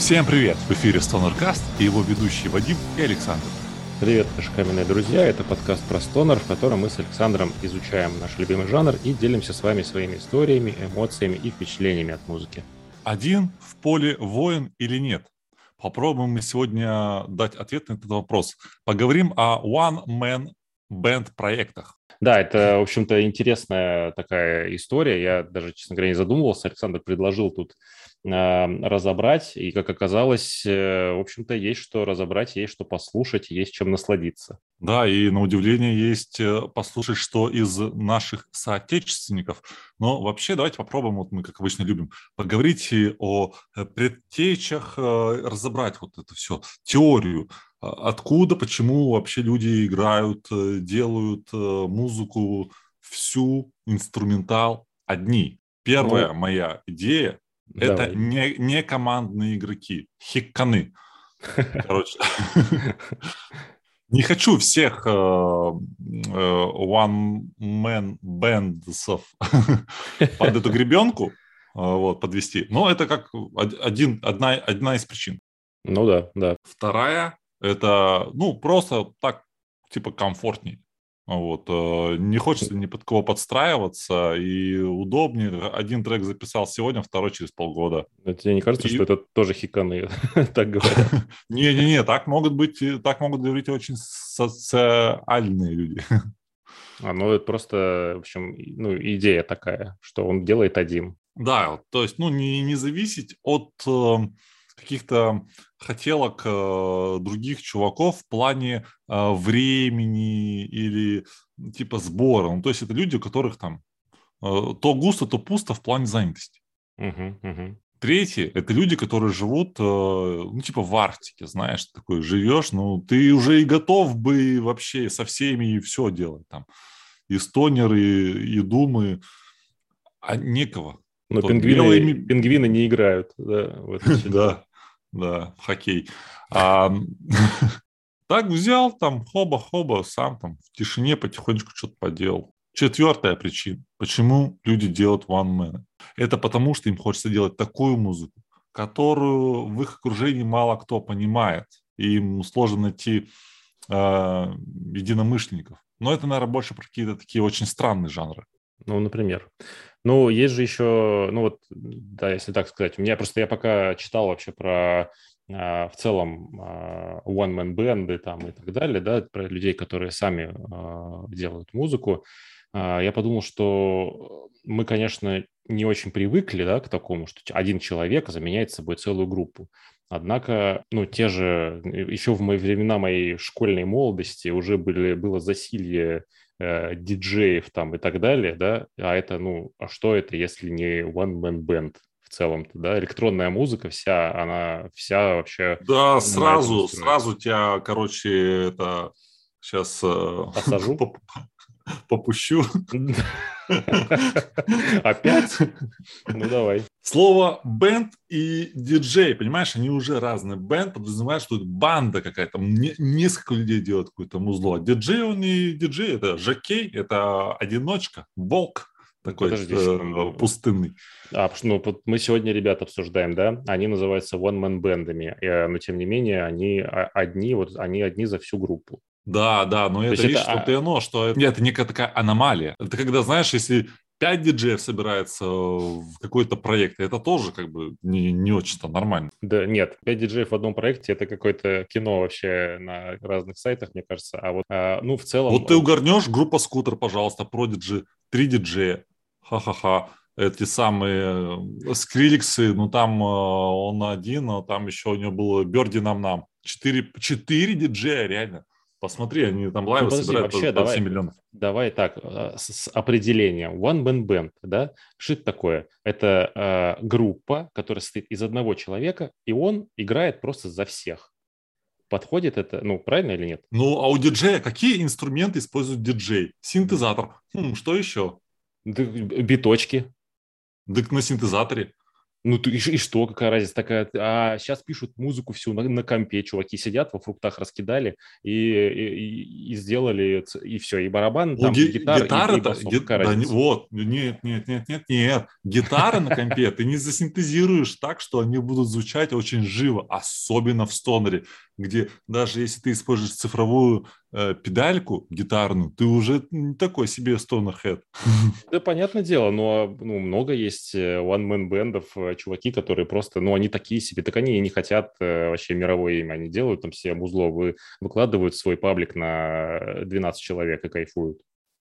Всем привет! В эфире StonerCast и его ведущие Вадим и Александр. Привет, наши каменные друзья! Это подкаст про стонер, в котором мы с Александром изучаем наш любимый жанр и делимся с вами своими историями, эмоциями и впечатлениями от музыки. Один в поле воин или нет? Попробуем мы сегодня дать ответ на этот вопрос. Поговорим о one-man band проектах. Да, это, в общем-то, интересная такая история. Я даже, честно говоря, не задумывался. Александр предложил тут разобрать, и, как оказалось, э, в общем-то, есть что разобрать, есть что послушать, есть чем насладиться. Да, и на удивление есть э, послушать, что из наших соотечественников. Но вообще давайте попробуем, вот мы, как обычно, любим, поговорить о э, предтечах, разобрать вот это все, теорию а откуда, почему вообще люди играют, делают музыку, всю инструментал одни. Первая ну, моя идея – это не, не командные игроки, хикканы. Короче, не хочу всех э, one-man bands под эту гребенку вот, подвести, но это как один, одна, одна из причин. Ну да, да. Вторая это, ну, просто так, типа, комфортней. Вот. Э, не хочется ни под кого подстраиваться, и удобнее. Один трек записал сегодня, второй через полгода. Но тебе не кажется, и... что это тоже хиканы, так говорят? Не-не-не, так могут быть, так могут говорить очень социальные люди. А, ну, это просто, в общем, ну, идея такая, что он делает один. Да, то есть, ну, не, не зависеть от э, каких-то хотелок э, других чуваков в плане э, времени или типа сбора. Ну, то есть это люди, у которых там э, то густо, то пусто в плане занятости. Uh-huh, uh-huh. Третье – это люди, которые живут, э, ну, типа в Арктике, знаешь, такой живешь, ну, ты уже и готов бы вообще со всеми и все делать там. И стонеры, и думы, а некого. Но пингвины, белый... пингвины не играют. Да, да да, хоккей. А, так взял там, хоба-хоба, сам там в тишине потихонечку что-то поделал. Четвертая причина, почему люди делают one man. Это потому, что им хочется делать такую музыку, которую в их окружении мало кто понимает. И им сложно найти э, единомышленников. Но это, наверное, больше про какие-то такие очень странные жанры. Ну, например. Ну, есть же еще, ну вот, да, если так сказать, у меня просто, я пока читал вообще про а, в целом а, one-man бенды там и так далее, да, про людей, которые сами а, делают музыку, я подумал, что мы, конечно, не очень привыкли, да, к такому, что один человек заменяет собой целую группу. Однако, ну, те же, еще в мои времена моей школьной молодости уже были, было засилье э, диджеев там и так далее, да, а это, ну, а что это, если не one-man band в целом-то, да, электронная музыка вся, она вся вообще... Да, сразу, сразу тебя, короче, это сейчас... Э, Осажу? Попущу. Опять? Ну, давай. Слово бенд и диджей, понимаешь, они уже разные. Бенд подразумевает, что это банда какая-то, несколько людей делают какое-то музло. А диджей, он не диджей, это жакей, это одиночка, волк такой Подожди, э, пустынный. А, ну, мы сегодня ребят обсуждаем, да? Они называются one-man бендами, э, но тем не менее они одни, вот они одни за всю группу. Да, да, но это, видишь, это... что-то оно, что это, это некая такая аномалия. Это когда, знаешь, если пять диджеев собирается в какой-то проект, это тоже как бы не, не очень-то нормально. Да, нет, пять диджеев в одном проекте – это какое-то кино вообще на разных сайтах, мне кажется. А вот, а, ну, в целом… Вот ты угорнешь, группа «Скутер», пожалуйста, Продиджи, три диджея, ха-ха-ха эти самые э, скриликсы, ну там э, он один, а там еще у него было Берди нам нам. Четыре, четыре диджея, реально. Посмотри, они там лайвы ну, подожди, собирают вообще, по, давай, 7 миллионов. Давай так, э, с, с определением. One Man Band, да? Что это такое? Это э, группа, которая состоит из одного человека, и он играет просто за всех. Подходит это, ну, правильно или нет? Ну, а у диджея какие инструменты использует диджей? Синтезатор. Хм, что еще? Биточки. Так на синтезаторе. Ну, ты, и, и что, какая разница такая? А сейчас пишут музыку всю на, на компе, чуваки сидят, во фруктах раскидали и, и, и сделали, и все, и барабан, ну, там, ги- гитар, гитара, и, и басов, ги- да, не, вот, нет, нет, нет, нет, нет, гитары на компе ты не засинтезируешь так, что они будут звучать очень живо, особенно в стонере, где даже если ты используешь цифровую э, педальку гитарную, ты уже не такой себе стонер-хед. Да, понятное дело, но ну, много есть э, one-man-бендов, э, чуваки, которые просто, ну, они такие себе, так они и не хотят э, вообще мировое имя, они делают там все музло, вы, выкладывают свой паблик на 12 человек и кайфуют.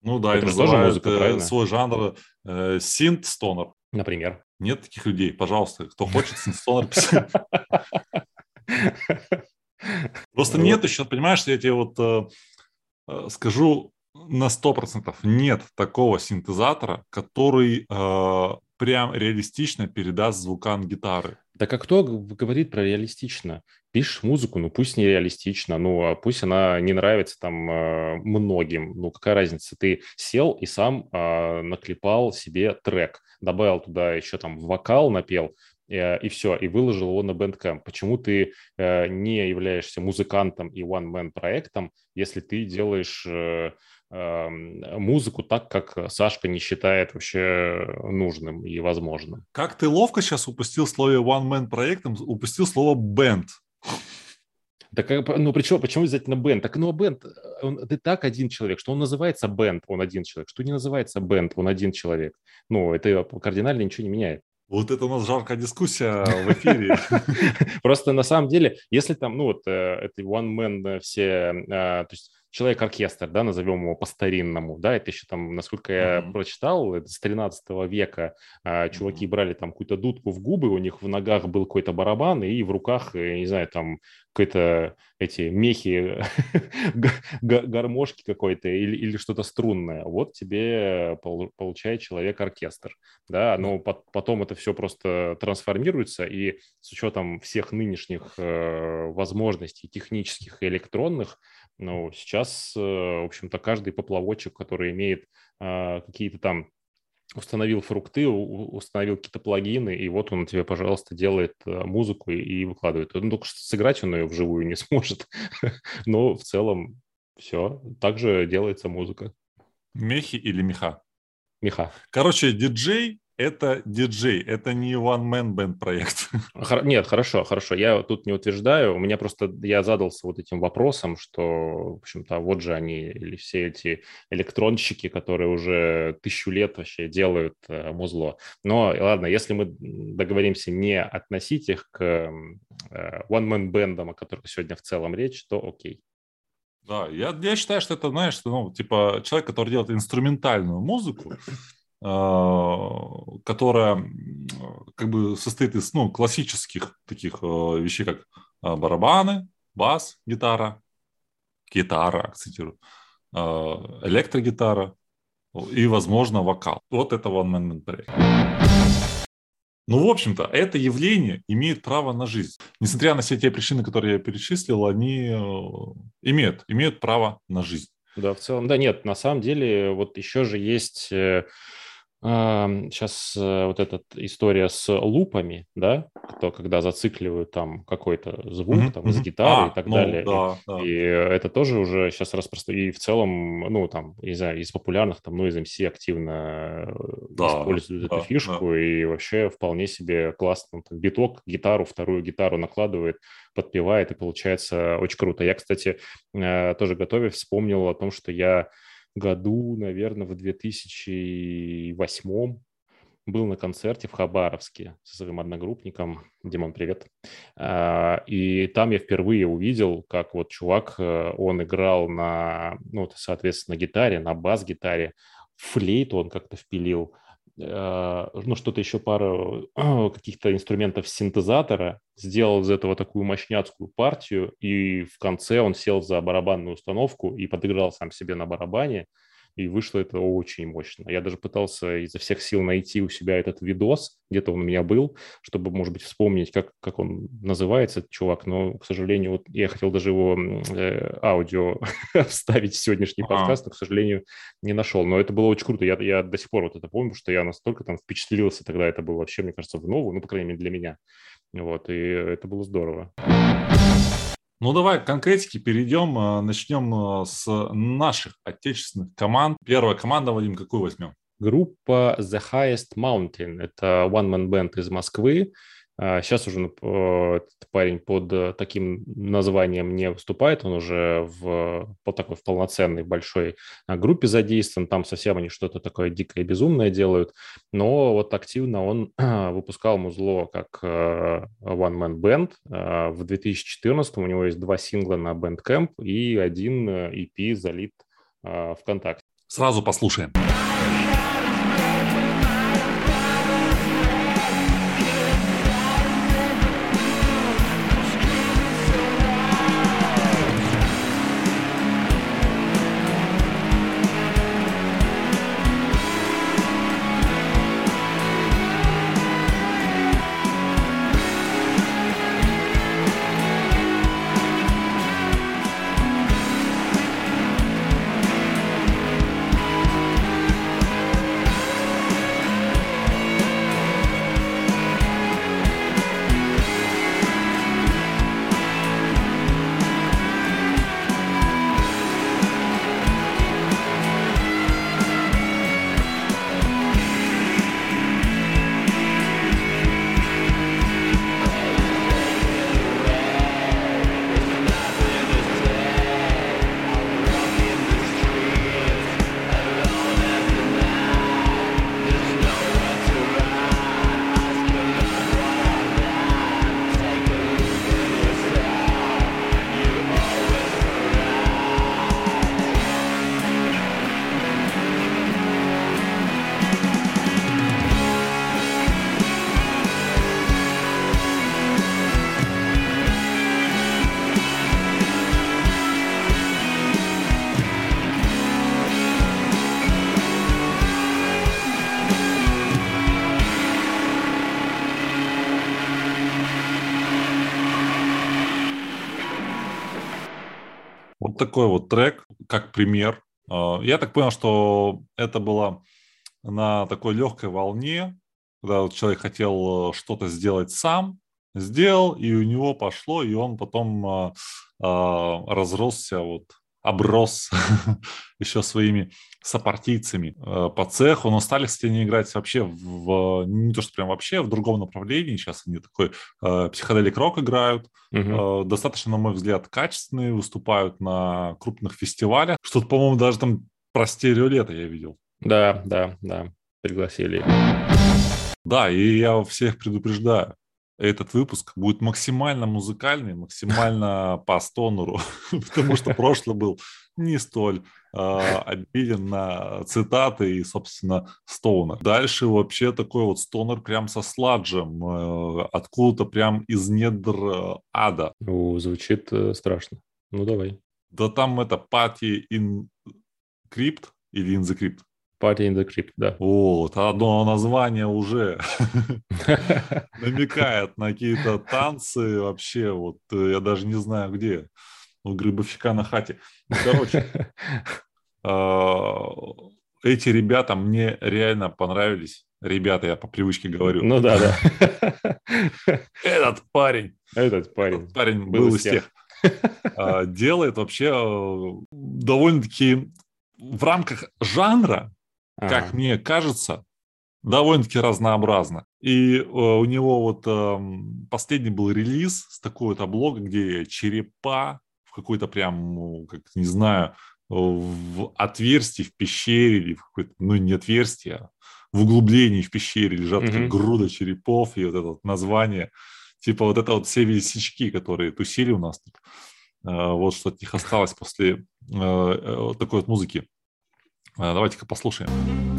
Ну да, это и тоже музыка, правильно? свой жанр э, синт-стонер. Например? Нет таких людей, пожалуйста, кто хочет синт-стонер писать. Просто вот. нет еще, понимаешь, я тебе вот э, э скажу на 100%, нет такого синтезатора, который э, прям реалистично передаст звукам гитары. Да как кто говорит про реалистично? Пишешь музыку, ну пусть не реалистично, ну а пусть она не нравится там многим. Ну какая разница? Ты сел и сам э, наклепал себе трек, добавил туда еще там вокал, напел, и все, и выложил его на Bandcamp. Почему ты э, не являешься музыкантом и one-man проектом, если ты делаешь э, музыку так, как Сашка не считает вообще нужным и возможным. Как ты ловко сейчас упустил слово one-man проектом, упустил слово band. Так, ну, причем, почему обязательно бенд? Так, ну, бенд, он, ты так один человек, что он называется бенд, он один человек, что не называется бенд, он один человек. Ну, это кардинально ничего не меняет. Вот это у нас жаркая дискуссия в эфире. Просто на самом деле, если там, ну вот, э, это one man э, все, э, то есть человек-оркестр, да, назовем его по-старинному, да, это еще там, насколько я mm-hmm. прочитал, это с 13 века чуваки mm-hmm. брали там какую-то дудку в губы, у них в ногах был какой-то барабан, и в руках, я не знаю, там какие-то эти мехи, гармошки какой-то или, или что-то струнное. Вот тебе получает человек-оркестр, да, но потом это все просто трансформируется, и с учетом всех нынешних э, возможностей технических и электронных, ну, сейчас, э, в общем-то, каждый поплавочек, который имеет а, какие-то там установил фрукты, установил какие-то плагины, и вот он тебе, пожалуйста, делает э, музыку и выкладывает. Ну, только что сыграть он ее вживую не сможет, но в целом все, также делается музыка. Мехи или меха? Меха. Короче, диджей это диджей, это не one-man band проект. Нет, хорошо, хорошо. Я тут не утверждаю. У меня просто, я задался вот этим вопросом, что, в общем-то, вот же они, или все эти электронщики, которые уже тысячу лет вообще делают э, музло. Но, ладно, если мы договоримся не относить их к э, one-man бендам, о которых сегодня в целом речь, то окей. Да, я, я считаю, что это, знаешь, ну, типа, человек, который делает инструментальную музыку, которая как бы состоит из ну, классических таких а, вещей, как а, барабаны, бас, гитара, гитара, акцентирую, электрогитара и, возможно, вокал. Вот это one man проект. Ну, в общем-то, это явление имеет право на жизнь. Несмотря на все те причины, которые я перечислил, они э, имеют, имеют право на жизнь. Да, в целом, да, нет, на самом деле, вот еще же есть э, Сейчас э, вот эта история с лупами, да, то, когда зацикливают там какой-то звук mm-hmm. там, из гитары а, и так ну, далее. Да, и, да. и это тоже уже сейчас распространено. И в целом, ну, там, не знаю, из популярных, там, ну, из MC активно э, да, используют да, эту фишку, да. и вообще вполне себе классно. Там, биток, гитару, вторую гитару накладывает, подпевает, и получается очень круто. Я, кстати, э, тоже готовясь, вспомнил о том, что я году, наверное, в 2008 был на концерте в Хабаровске со своим одногруппником. Димон, привет. А, и там я впервые увидел, как вот чувак, э, он играл на, ну, соответственно, гитаре, на бас-гитаре, флейту он как-то впилил, ну, что-то еще, пару каких-то инструментов синтезатора, сделал из этого такую мощняцкую партию, и в конце он сел за барабанную установку и подыграл сам себе на барабане. И вышло это очень мощно. Я даже пытался изо всех сил найти у себя этот видос, где-то он у меня был, чтобы, может быть, вспомнить, как, как он называется, этот чувак, но, к сожалению, вот я хотел даже его э, аудио вставить в сегодняшний ага. подкаст, но, к сожалению, не нашел. Но это было очень круто. Я, я до сих пор вот это помню, что я настолько там впечатлился тогда, это было вообще, мне кажется, в новую, ну, по крайней мере, для меня. Вот, и это было здорово. Ну, давай к конкретике перейдем. А, начнем а, с наших отечественных команд. Первая команда, Вадим, какую возьмем? Группа The Highest Mountain. Это one-man band из Москвы. Сейчас а, уже э, этот парень под э, таким названием не выступает, он уже в, по такой в полноценной большой а, группе задействован, там совсем они что-то такое дикое безумное делают, но вот активно он выпускал музло как э, One Man Band. А, в 2014 у него есть два сингла на Bandcamp и один EP залит ВКонтакте. Сразу послушаем. Такой вот трек, как пример. А, я так понял, что это было на такой легкой волне, когда человек хотел э, что-то сделать сам, сделал, и у него пошло, и он потом а, а, разросся вот оброс еще своими сопартийцами э, по цеху, но стали, кстати, не играть вообще в, не то что прям вообще, в другом направлении, сейчас они такой э, психоделик рок играют, угу. достаточно, на мой взгляд, качественные, выступают на крупных фестивалях, что-то, по-моему, даже там про стереолето я видел. Да, да, да, пригласили. Да, и я всех предупреждаю, этот выпуск будет максимально музыкальный, максимально по стонеру, потому что прошлый был не столь э, обиден на цитаты и, собственно, стоунер. Дальше вообще такой вот стонер прям со сладжем, э, откуда-то прям из недр э, ада. Звучит э, страшно. Ну, давай. Да там это Party in Crypt или In the Crypt? Party in the Crypt, да. Вот, одно название уже намекает на какие-то танцы вообще, вот я даже не знаю где, у грибовщика на хате. Ну, короче, а, эти ребята мне реально понравились. Ребята, я по привычке говорю. Ну да, да. Этот парень. Этот парень. Этот парень был, был из тех. А, делает вообще э, довольно-таки в рамках жанра ага. как мне кажется, довольно-таки разнообразно. И э, у него вот э, последний был релиз с такой вот облога, где черепа в какой-то прям, как не знаю, в отверстии в пещере или в какой-то, ну не отверстие, а в углублении в пещере лежат mm-hmm. груда черепов и вот это вот название. Типа вот это вот все висячки, которые тусили у нас тут. Э, вот что от них осталось после э, э, такой вот музыки. Э, давайте-ка послушаем.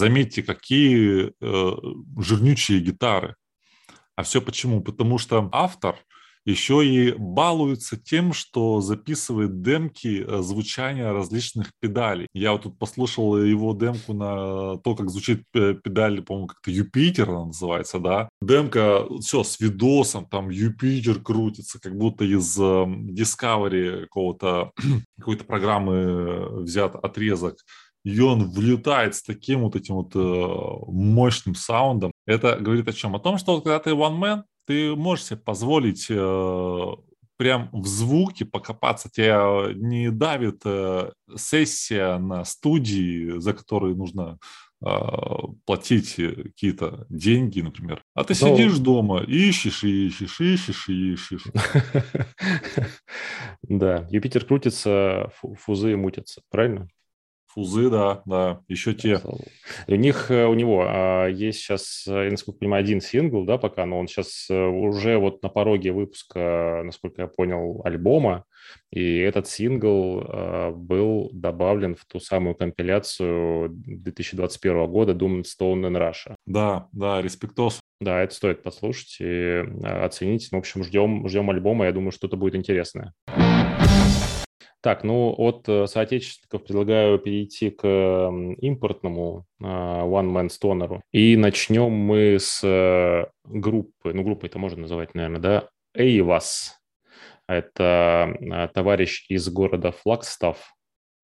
Заметьте, какие э, жирнючие гитары. А все почему? Потому что автор еще и балуется тем, что записывает демки э, звучания различных педалей. Я вот тут послушал его демку на то, как звучит педаль, по-моему, как-то Юпитер она называется, да. Демка, все, с видосом, там Юпитер крутится, как будто из Discovery какого-то, какой-то программы взят отрезок и он влетает с таким вот этим вот э, мощным саундом. Это говорит о чем? О том, что вот, когда ты one man, ты можешь себе позволить э, прям в звуке покопаться. Тебя не давит э, сессия на студии, за которую нужно э, платить какие-то деньги, например. А ты Но... сидишь дома, ищешь, ищешь, ищешь, ищешь. Да, Юпитер крутится, фузы мутятся, правильно? Фузы, да, да, еще те. У них, э, у него а, есть сейчас, э, насколько я понимаю, один сингл, да, пока, но он сейчас э, уже вот на пороге выпуска, насколько я понял, альбома, и этот сингл был добавлен в ту самую компиляцию 2021 года Doom Stone and Russia. Да, да, респектос. Да, это стоит послушать и оценить. В общем, ждем, ждем альбома, я думаю, что-то будет интересное. Так, ну от э, соотечественников предлагаю перейти к импортному а, One Man Stoner. И начнем мы с э, группы, ну группы это можно называть, наверное, да, Эйвас. Это а, товарищ из города Флагстав,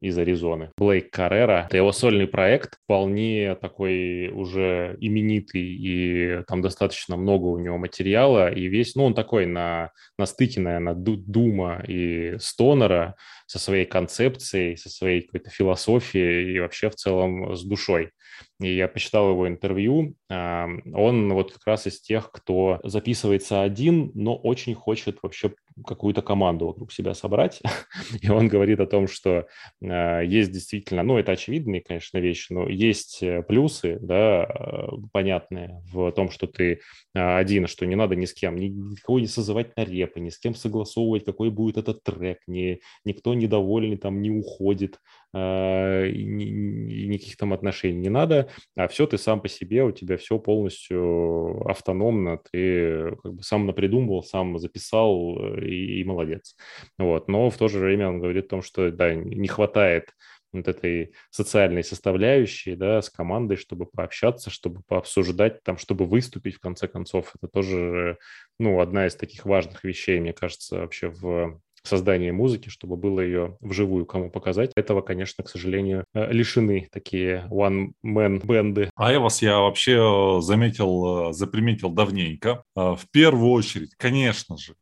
из Аризоны. Блейк Каррера. Это его сольный проект, вполне такой уже именитый, и там достаточно много у него материала, и весь, ну, он такой на, на стыке, наверное, Дума и Стонера со своей концепцией, со своей какой-то философией и вообще в целом с душой. И я почитал его интервью. Он вот как раз из тех, кто записывается один, но очень хочет вообще какую-то команду вокруг себя собрать. И он говорит о том, что а, есть действительно, ну, это очевидные, конечно, вещи, но есть э, плюсы, да, э, понятные в том, что ты а, один, что не надо ни с кем, ни, никого не созывать на репы, ни с кем согласовывать, какой будет этот трек, ни, никто недовольный там не уходит, никаких там отношений не надо, а все ты сам по себе, у тебя все полностью автономно, ты как бы сам напридумывал, сам записал э, и, и молодец. Вот. Но в то же время он говорит о том, что да, не хватает вот этой социальной составляющей, да, с командой, чтобы пообщаться, чтобы пообсуждать, там, чтобы выступить, в конце концов. Это тоже, ну, одна из таких важных вещей, мне кажется, вообще в создание музыки, чтобы было ее вживую кому показать. Этого, конечно, к сожалению, э, лишены такие one-man бенды. А я вас я вообще э, заметил, э, заприметил давненько. В первую очередь, конечно же,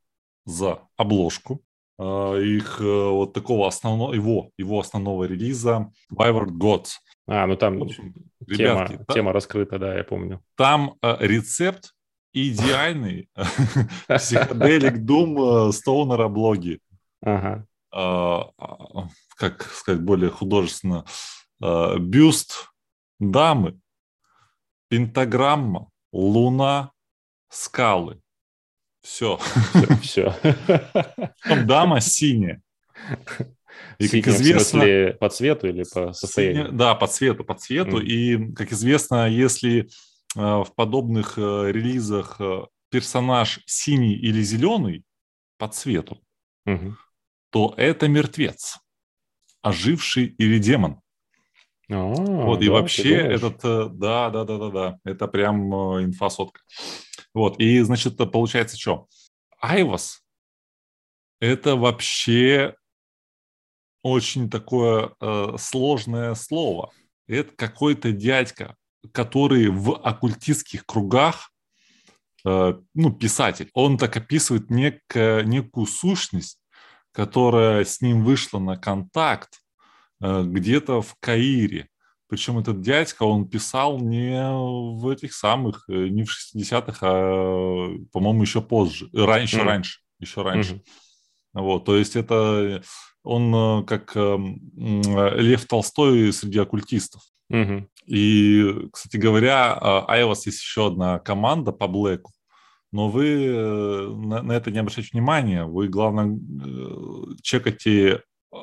за обложку их вот такого основного, его, его основного релиза Wayward Gods. А, ну там общем, тема, ребятки, тема раскрыта, да, я помню. Там рецепт идеальный психоделик Doom Стоунера блоги. Ага. А, а, как сказать более художественно, а, бюст дамы, пентаграмма, луна, скалы. Все. Все. Дама синяя. И, как известно, смысле, по цвету или по состоянию? Да, по цвету, по цвету. Mm. И, как известно, если э, в подобных э, релизах э, персонаж синий или зеленый по цвету, mm-hmm то это мертвец, оживший или демон. А, вот, да, и вообще этот, э, да, да, да, да, да, это прям э, инфа сотка. Вот, и, значит, получается что? Айвас – это вообще очень такое э, сложное слово. Это какой-то дядька, который в оккультистских кругах, э, ну, писатель, он так описывает нек, некую сущность, которая с ним вышла на контакт э, где-то в Каире. Причем этот дядька, он писал не в этих самых, э, не в 60-х, а, по-моему, еще позже, раньше, mm. раньше, еще раньше. Mm-hmm. Вот, то есть это он э, как Лев Толстой среди оккультистов. Mm-hmm. И, кстати говоря, Айвас есть еще одна команда по Блэку, но вы э, на, на это не обращайте внимания. Вы, главное, э, чекайте э,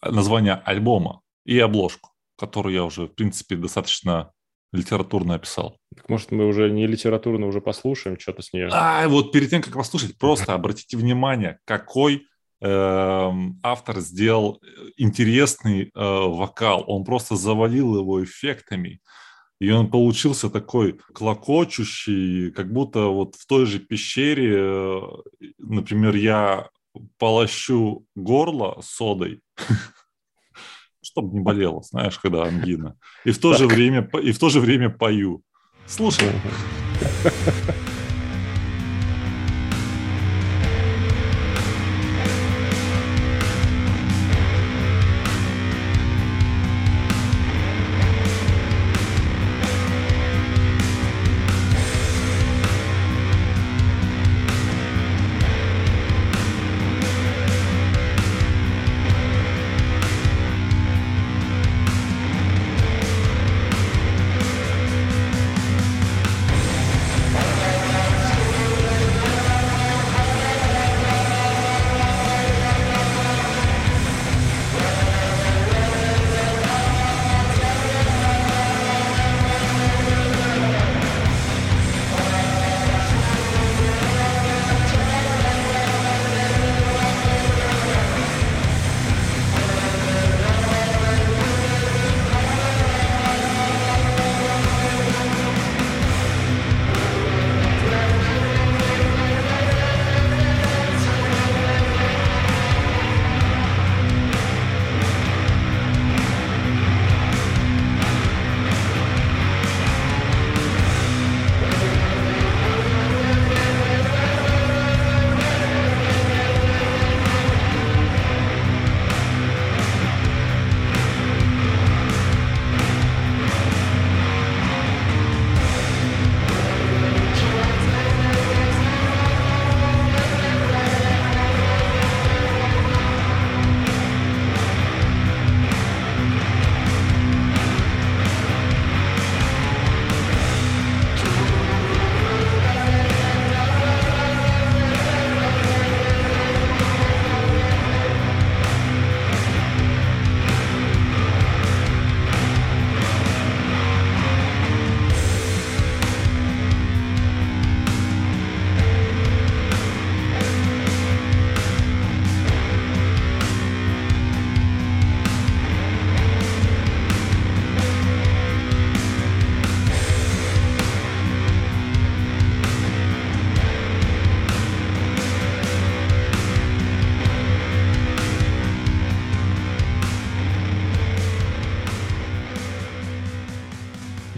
название альбома и обложку, которую я уже, в принципе, достаточно литературно описал. Может, мы уже не литературно уже послушаем что-то с нее? А, вот перед тем, как послушать, просто обратите внимание, какой э, автор сделал интересный э, вокал. Он просто завалил его эффектами. И он получился такой клокочущий, как будто вот в той же пещере, э, например, я полощу горло содой, чтобы не болело, знаешь, когда ангина. И в то же время, и в то же время пою. Слушай.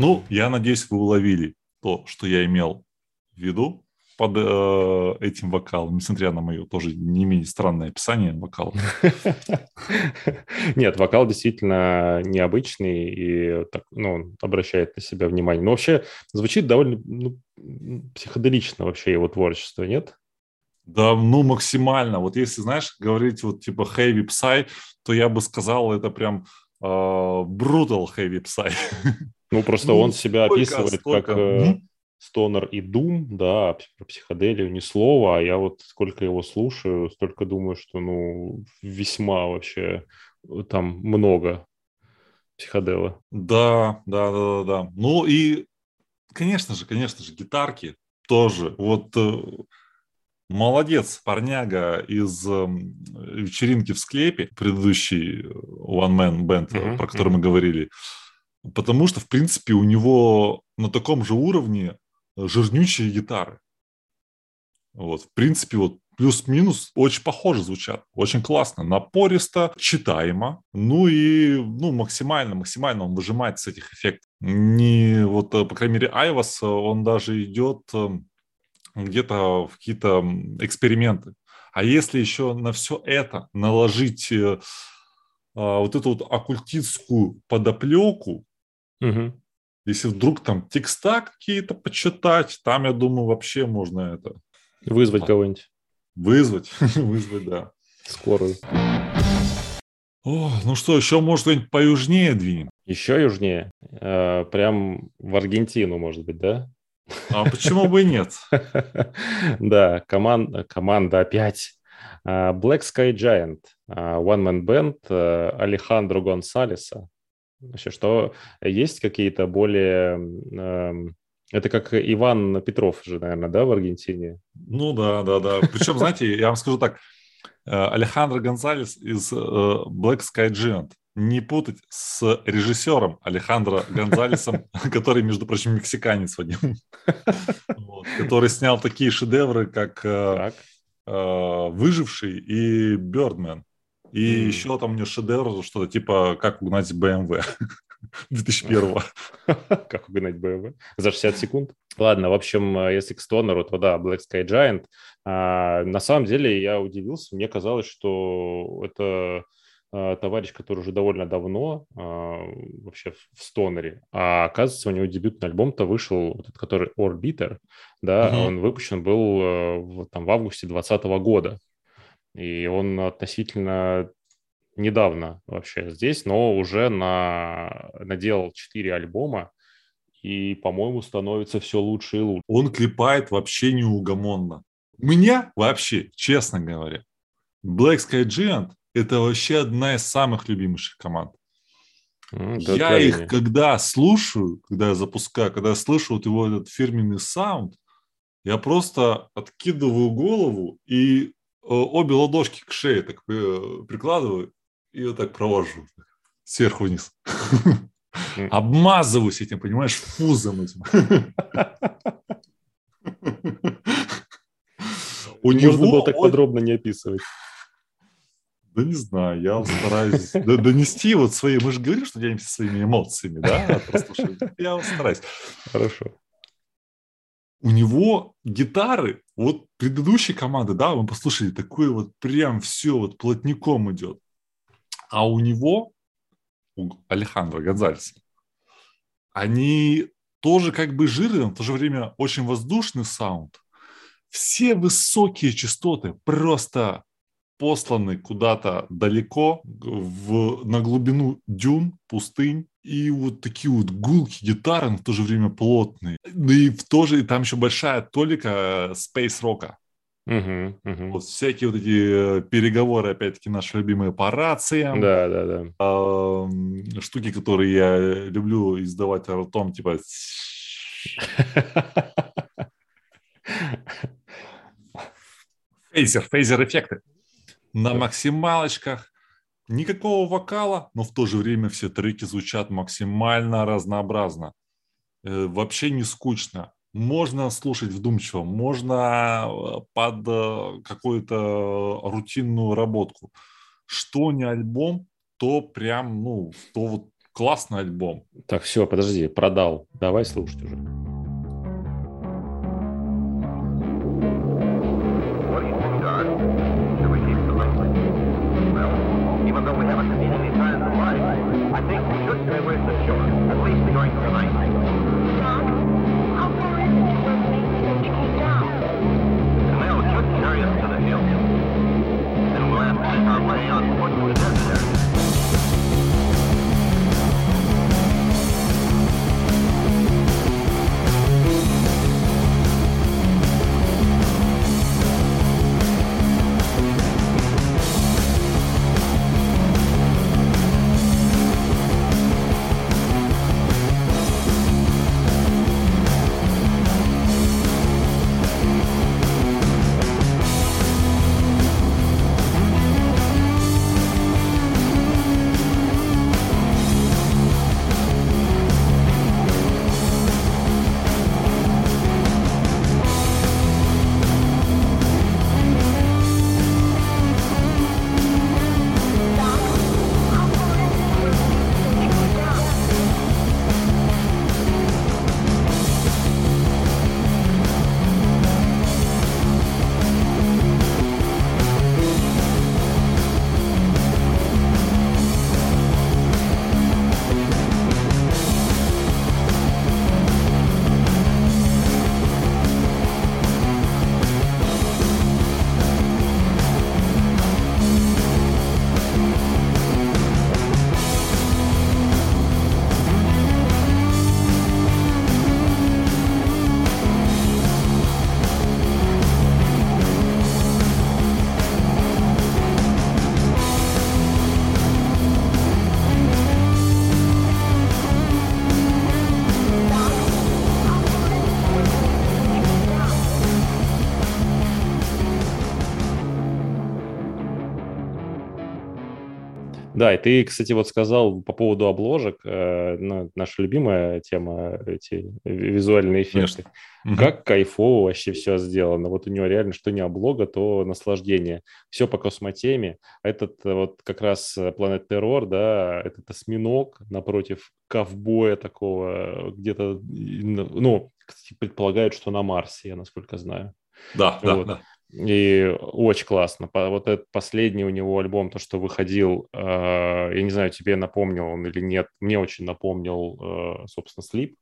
Ну, я надеюсь, вы уловили то, что я имел в виду под э, этим вокалом, несмотря на мое тоже не менее странное описание вокала. Нет, вокал действительно необычный и так, ну, обращает на себя внимание. Но вообще звучит довольно ну, психоделично вообще его творчество, нет? Да, ну максимально. Вот если, знаешь, говорить вот типа heavy psy, то я бы сказал, это прям э, brutal heavy psy. Ну, просто ну, он себя сколько, описывает сколько? как э, стонер и дум, да, про психоделию ни слова, а я вот сколько его слушаю, столько думаю, что, ну, весьма вообще э, там много психодела. Да, да, да, да, да. Ну и, конечно же, конечно же, гитарки тоже. Вот э, молодец, парняга из э, вечеринки в склепе, предыдущий One Man Band, uh-huh, про который мы говорили. Потому что, в принципе, у него на таком же уровне жирнючие гитары. Вот, в принципе, вот плюс-минус очень похоже звучат, очень классно, напористо, читаемо, ну и ну, максимально, максимально он выжимает с этих эффектов. Не, вот, по крайней мере, Айвас, он даже идет эм, где-то в какие-то эксперименты. А если еще на все это наложить э, а, вот эту вот оккультистскую подоплеку, Угу. Если вдруг там текста какие-то почитать, там, я думаю, вообще можно это... Вызвать а, кого-нибудь. Вызвать, вызвать, да. Скорую. О, ну что, еще, может, что-нибудь поюжнее двинем? Еще южнее? Э, прям в Аргентину, может быть, да? А почему бы и нет? Да, команда, команда опять. Э, Black Sky Giant, э, One Man Band Алехандро Гонсалеса. Вообще, что есть какие-то более... Э, это как Иван Петров же, наверное, да, в Аргентине? Ну да, да, да. Причем, знаете, я вам скажу так, э, Алехандро Гонзалес из э, Black Sky Giant. Не путать с режиссером Алехандро Гонзалесом, который, между прочим, мексиканец Вадим, который снял такие шедевры, как э, «Выживший» и «Бёрдмен». И mm. еще там у него шедевр, что-то типа «Как угнать BMW» 2001 Как угнать BMW? За 60 секунд? Ладно, в общем, если к Стонеру, то да, Black Sky Giant. А, на самом деле я удивился, мне казалось, что это а, товарищ, который уже довольно давно а, вообще в стонере, а оказывается, у него дебютный альбом-то вышел, вот этот, который Orbiter, да, uh-huh. он выпущен был э, в, там, в августе 2020 года, и он относительно недавно вообще здесь, но уже на, наделал 4 альбома, и, по-моему, становится все лучше и лучше. Он клепает вообще неугомонно. Меня вообще, честно говоря, Black Sky Giant – это вообще одна из самых любимых команд. Mm, я их, когда слушаю, когда я запускаю, когда я слышу вот его этот фирменный саунд, я просто откидываю голову и обе ладошки к шее так э, прикладываю и вот так провожу сверху вниз. Обмазываюсь этим, понимаешь, фузом этим. У него было так подробно не описывать. Да не знаю, я стараюсь донести вот свои... Мы же говорили, что делимся своими эмоциями, да? Я стараюсь. Хорошо у него гитары, вот предыдущей команды, да, мы послушали, такое вот прям все вот плотником идет. А у него, у Алехандро Гонзальеса, они тоже как бы жирные, но в то же время очень воздушный саунд. Все высокие частоты просто посланы куда-то далеко, в, на глубину дюн, пустынь, и вот такие вот гулки гитары, но в то же время плотные. Ну и в то же, и там еще большая толика спейс рока. Uh-huh, uh-huh. Вот всякие вот эти э, переговоры, опять-таки, наши любимые по рациям. Да, да, да. Э, штуки, которые я люблю издавать ртом, типа... Фейзер, фейзер-эффекты. На максималочках Никакого вокала, но в то же время все треки звучат максимально разнообразно. Э, вообще не скучно. Можно слушать вдумчиво, можно э, под э, какую-то рутинную работку. Что не альбом, то прям, ну, то вот классный альбом. Так, все, подожди, продал. Давай слушать уже. Да, и ты, кстати, вот сказал по поводу обложек, э, ну, наша любимая тема, эти визуальные эффекты. Конечно. Как кайфово вообще все сделано. Вот у него реально что не облога, то наслаждение. Все по космотеме. Этот вот как раз Planet Terror, да, этот осьминог напротив ковбоя такого где-то, ну, предполагают, что на Марсе, я насколько знаю. Да, вот. да, да. И очень классно. Вот этот последний у него альбом, то, что выходил, э, я не знаю, тебе напомнил он или нет, мне очень напомнил, э, собственно, Слип.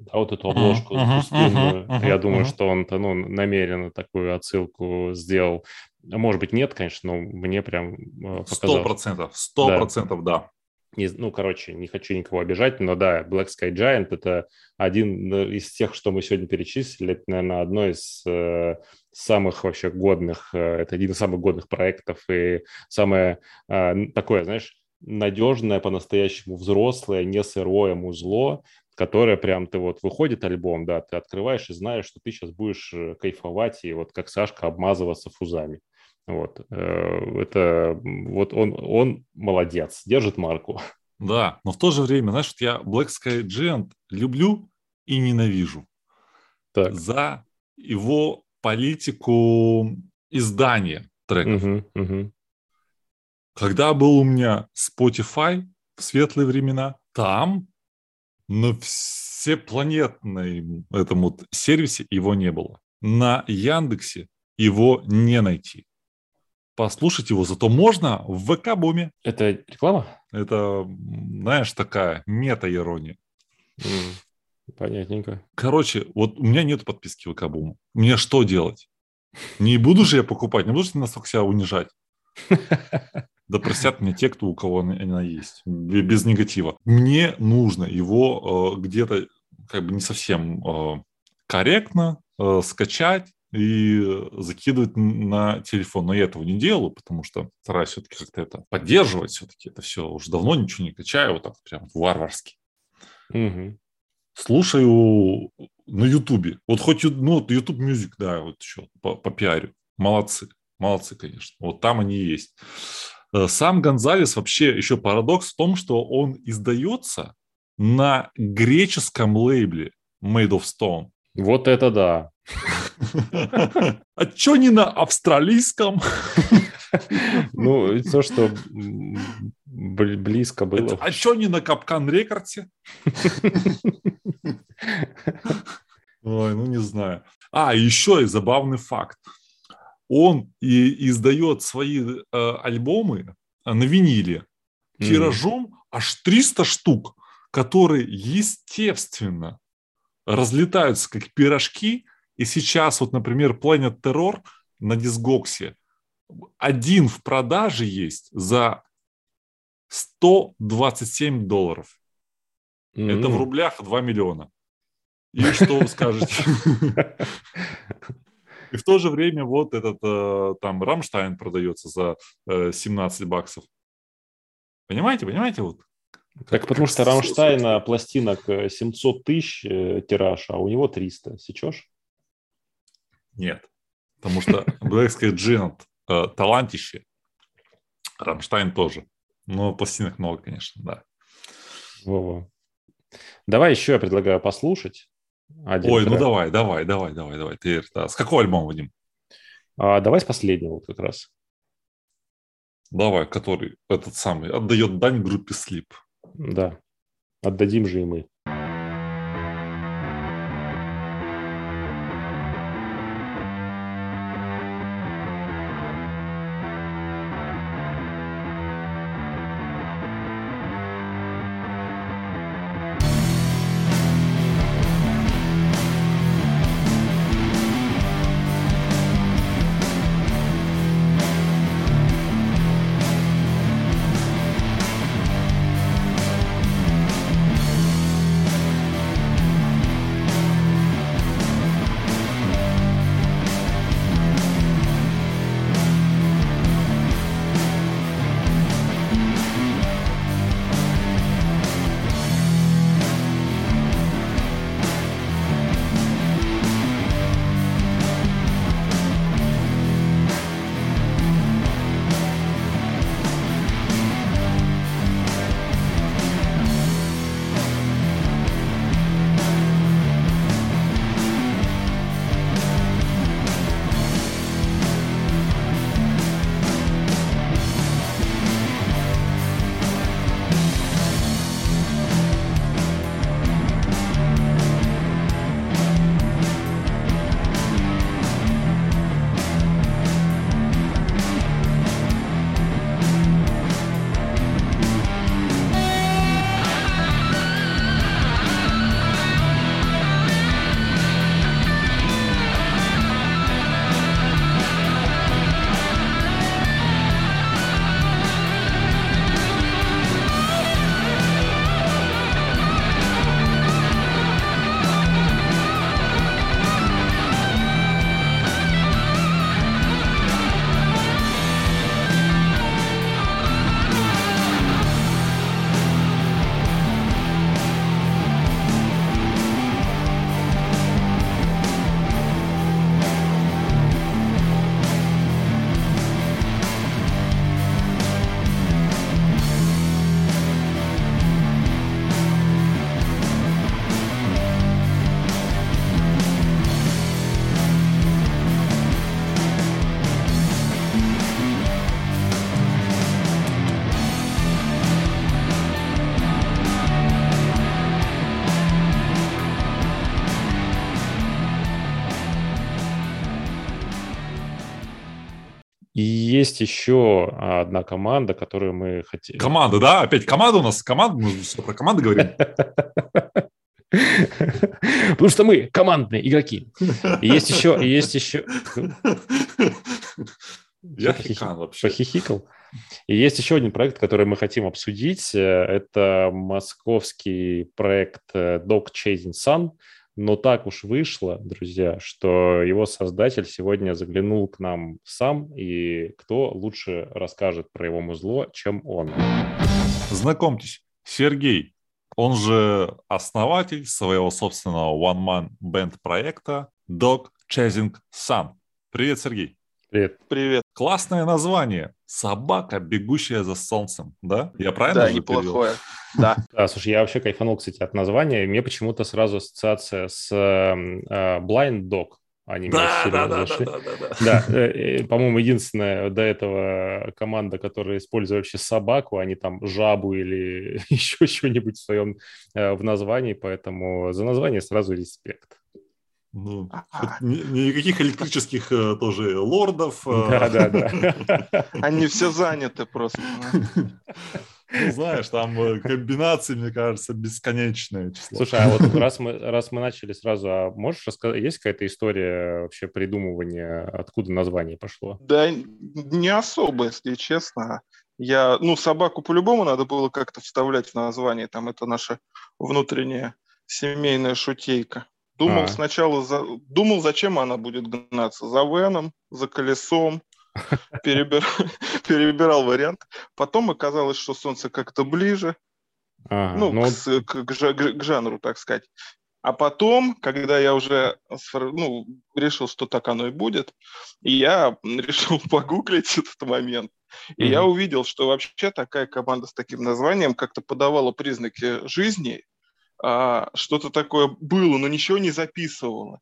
Да, вот эту обложку uh-huh, пустынную. Uh-huh, uh-huh, я думаю, uh-huh. что он ну, намеренно такую отсылку сделал. Может быть, нет, конечно, но мне прям показалось. Сто процентов, сто процентов, да не, ну, короче, не хочу никого обижать, но да, Black Sky Giant – это один из тех, что мы сегодня перечислили, это, наверное, одно из э, самых вообще годных, э, это один из самых годных проектов и самое э, такое, знаешь, надежное, по-настоящему взрослое, не сырое музло, которое прям ты вот выходит альбом, да, ты открываешь и знаешь, что ты сейчас будешь э, кайфовать и вот как Сашка обмазываться фузами. Вот. Э, это вот он, он молодец, держит марку. Да, но в то же время, знаешь, вот я Black Sky Giant люблю и ненавижу. Так. За его политику издания треков. Угу, угу. Когда был у меня Spotify в светлые времена, там на всепланетной этом вот сервисе его не было. На Яндексе его не найти послушать его, зато можно в ВК-буме. Это реклама? Это, знаешь, такая мета-ирония. Mm, понятненько. Короче, вот у меня нет подписки в ВК-бум. Мне что делать? Не буду же я покупать, не буду же настолько себя унижать. Да простят мне те, кто у кого она есть, без негатива. Мне нужно его э, где-то как бы не совсем э, корректно э, скачать, и закидывать на телефон. Но я этого не делаю, потому что стараюсь все-таки как-то это поддерживать. Все-таки это все уже давно ничего не качаю, вот так прям варварски. Угу. Слушаю на Ютубе. Вот хоть ну, YouTube Music, да, вот еще по, по пиарю. Молодцы. Молодцы, конечно. Вот там они есть. Э, сам Гонзалес вообще еще парадокс в том, что он издается на греческом лейбле Made of Stone. Вот это да. А что не на австралийском? Ну, то, что близко было. А что не на Капкан Рекордсе? Ой, ну не знаю. А, еще и забавный факт. Он и издает свои э, альбомы на виниле тиражом mm. аж 300 штук, которые, естественно, разлетаются как пирожки и сейчас вот, например, Planet Terror на дисгоксе один в продаже есть за 127 долларов. Mm-hmm. Это в рублях 2 миллиона. И что вы скажете? И в то же время вот этот э, там Рамштайн продается за 17 э, баксов. Понимаете, понимаете вот? Так потому что Рамштайна пластинок 700 э, тысяч тираж, а у него 300. Сечешь? Нет. Потому что Black Sky Giant э, талантище, Рамштайн тоже. Но пластинок много, конечно, да. Во-во. Давай еще я предлагаю послушать. Один Ой, ну трек. ну давай, давай, давай, давай, давай. Ты, да. С какого альбома, Вадим? А, давай с последнего вот как раз. Давай, который этот самый отдает дань группе Sleep. Да, отдадим же и мы. Есть еще одна команда, которую мы хотим... Команда, да? Опять команда у нас? Команда? Мы все про команды говорим. Потому что мы командные игроки. Есть еще... Есть еще... Я хихикал вообще. Похихикал. И есть еще один проект, который мы хотим обсудить. Это московский проект Dog Chasing Sun. Но так уж вышло, друзья, что его создатель сегодня заглянул к нам сам, и кто лучше расскажет про его музло, чем он. Знакомьтесь, Сергей, он же основатель своего собственного one-man band проекта Dog Chasing Sun. Привет, Сергей. Привет. Привет. Классное название. Собака, бегущая за солнцем, да? Я правильно Да, же неплохое. Да. Да, слушай, я вообще кайфанул, кстати, от названия. Мне почему-то сразу ассоциация с э, э, Blind Dog. Они меня Да, да, да, да, да, да, да. Да, по-моему, единственная до этого команда, которая использует вообще собаку, а не там жабу или еще что-нибудь в своем э, в названии, поэтому за название сразу респект. Ну, хоть ни- никаких электрических э, тоже лордов. Да, да, да. Они все заняты просто. Ну, знаешь, там э, комбинации, мне кажется, бесконечное число. Слушай, а вот раз мы, раз мы начали сразу, а можешь рассказать, есть какая-то история вообще придумывания, откуда название пошло? Да, не особо, если честно. Я, ну, собаку по-любому надо было как-то вставлять в название. Там это наша внутренняя семейная шутейка. Думал А. сначала, за- думал, зачем она будет гнаться. За Веном, за колесом. Перебир- Перебирал вариант. Потом оказалось, что солнце как-то ближе. Ага, ну, ну, к, к- к к жанру, так сказать. А потом, когда я уже ну, решил, что так оно и будет, я решил погуглить этот момент. И я Мгм. увидел, что вообще такая команда с таким названием как-то подавала признаки жизни, а, что-то такое было, но ничего не записывала.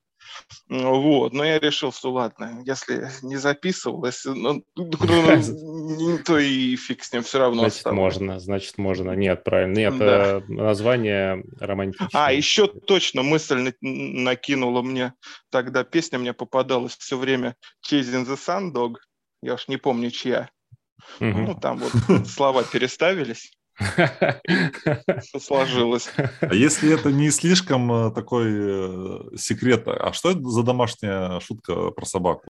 Ну, Вот, но я решил, что ладно, если не записывал, если, ну, ну, то и фиг с ним все равно значит, оставлю. можно, значит, можно. Нет, правильно. Нет, Да. э, название романтичное. А, еще точно мысль на- накинула мне. Тогда песня мне попадалась все время Chasing the Sun Dog. Я уж не помню, чья. Мгм. Ну, там вот слова переставились, сложилось. А если это не слишком э, такой э, секрет, а что это за домашняя шутка про собаку?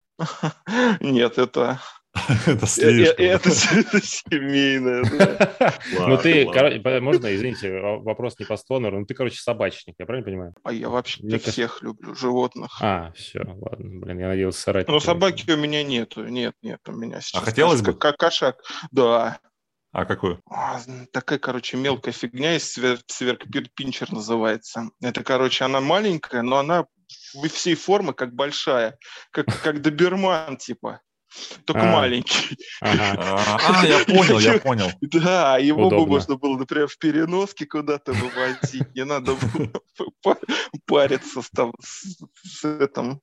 Нет, это, Это э- слишком. это, это семейное. да. Ну ты, ладно. коро- по- можно, извините, вопрос не по стонеру, ну ты, короче, собачник, я правильно понимаю? А я вообще Мне кажется- всех люблю, животных. А, все, ладно, блин, я надеялся сорать. Но собаки у меня нету. Нет, нет, у меня сейчас. хотелось бы? Как кошак. Да. А какой? А, такая, короче, мелкая фигня есть, свер- сверкпинчер называется. Это, короче, она маленькая, но она в- всей формы как большая, как, как доберман, типа. Только А. маленький. Ага. А, а, я понял, я понял. Да, его бы Удобно. можно было, например, в переноске куда-то вывозить. Не надо было па- париться с, там, с, с этим.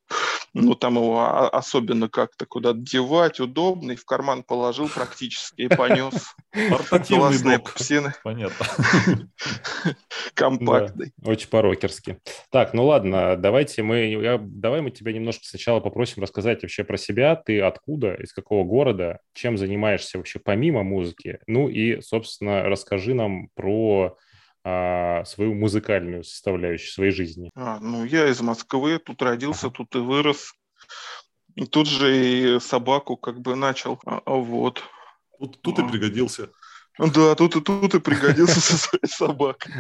Ну, там его особенно как-то куда-то девать, удобный, в карман положил практически и понес. Портативный псины, Понятно. компактный. Очень по-рокерски. Так, ну ладно, давайте мы, я- давай мы тебя немножко сначала попросим рассказать вообще про себя. Ты откуда, из какого города, чем занимаешься вообще помимо музыки? Ну и, собственно, расскажи нам про а, свою музыкальную составляющую своей жизни. А, ну, я из Москвы, тут родился, тут и вырос. И тут же и собаку как бы начал. А, а вот. Тут, тут и пригодился. Да, тут и тут и пригодился со своей собакой.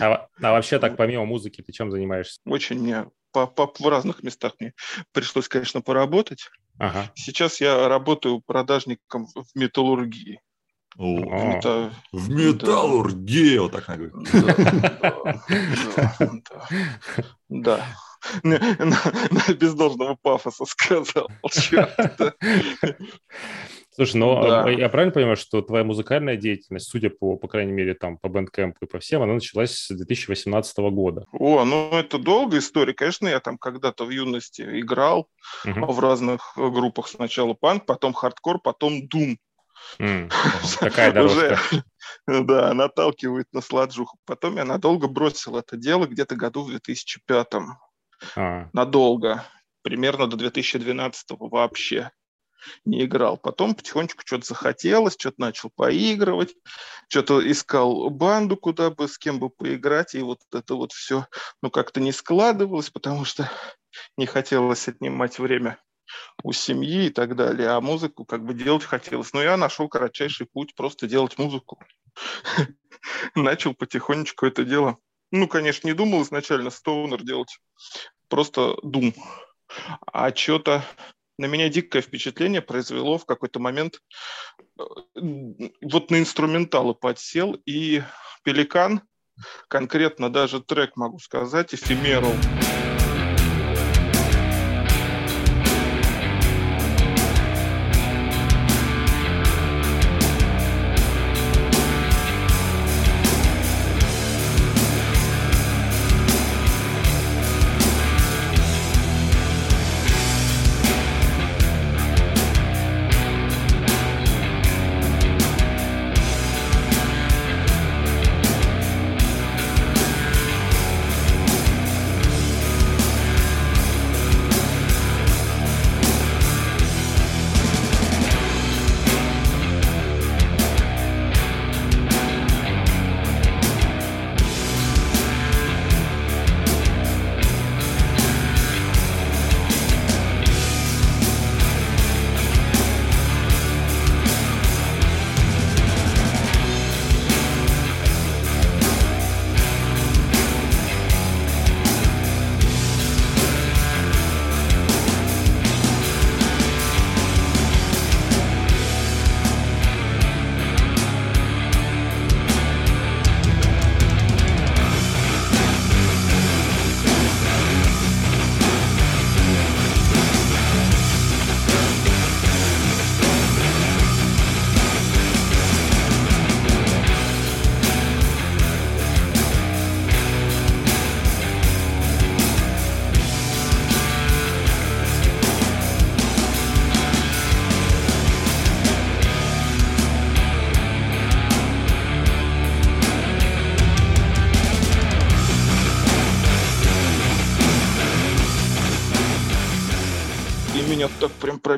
А, а вообще так, помимо музыки, ты чем занимаешься? Очень мне по, по- в разных местах мне пришлось, конечно, поработать. Ага. Сейчас я работаю продажником в металлургии. О. Это- В металлургии, вот так надо говорить. Да, да, да, да. Без должного пафоса сказал. Да. Слушай, ну Да. а, я правильно понимаю, что твоя музыкальная деятельность, судя по, по крайней мере, там, по Bandcamp и по всем, она началась с 2018 года. О, ну это долгая история. Конечно, я там когда-то в юности играл в разных группах. Сначала панк, потом хардкор, потом дум. М, Какая дорожка? Уже, да, наталкивает на сладжуху. Потом я надолго бросил это дело, где-то году в 2005 А, Надолго. Примерно до 2012 вообще. не играл. Потом потихонечку что-то захотелось, что-то начал поигрывать, что-то искал банду, куда бы, с кем бы поиграть, и вот это вот все, ну, как-то не складывалось, потому что не хотелось отнимать время у семьи и так далее, а музыку как бы делать хотелось. Но я нашел кратчайший путь просто делать музыку. Начал потихонечку это дело. Ну, конечно, не думал изначально стоунер делать, просто дум. А что-то на меня дикое впечатление произвело в какой-то момент. Э, вот на инструменталы подсел, и «Пеликан», конкретно даже трек могу сказать, «Эфемерал»,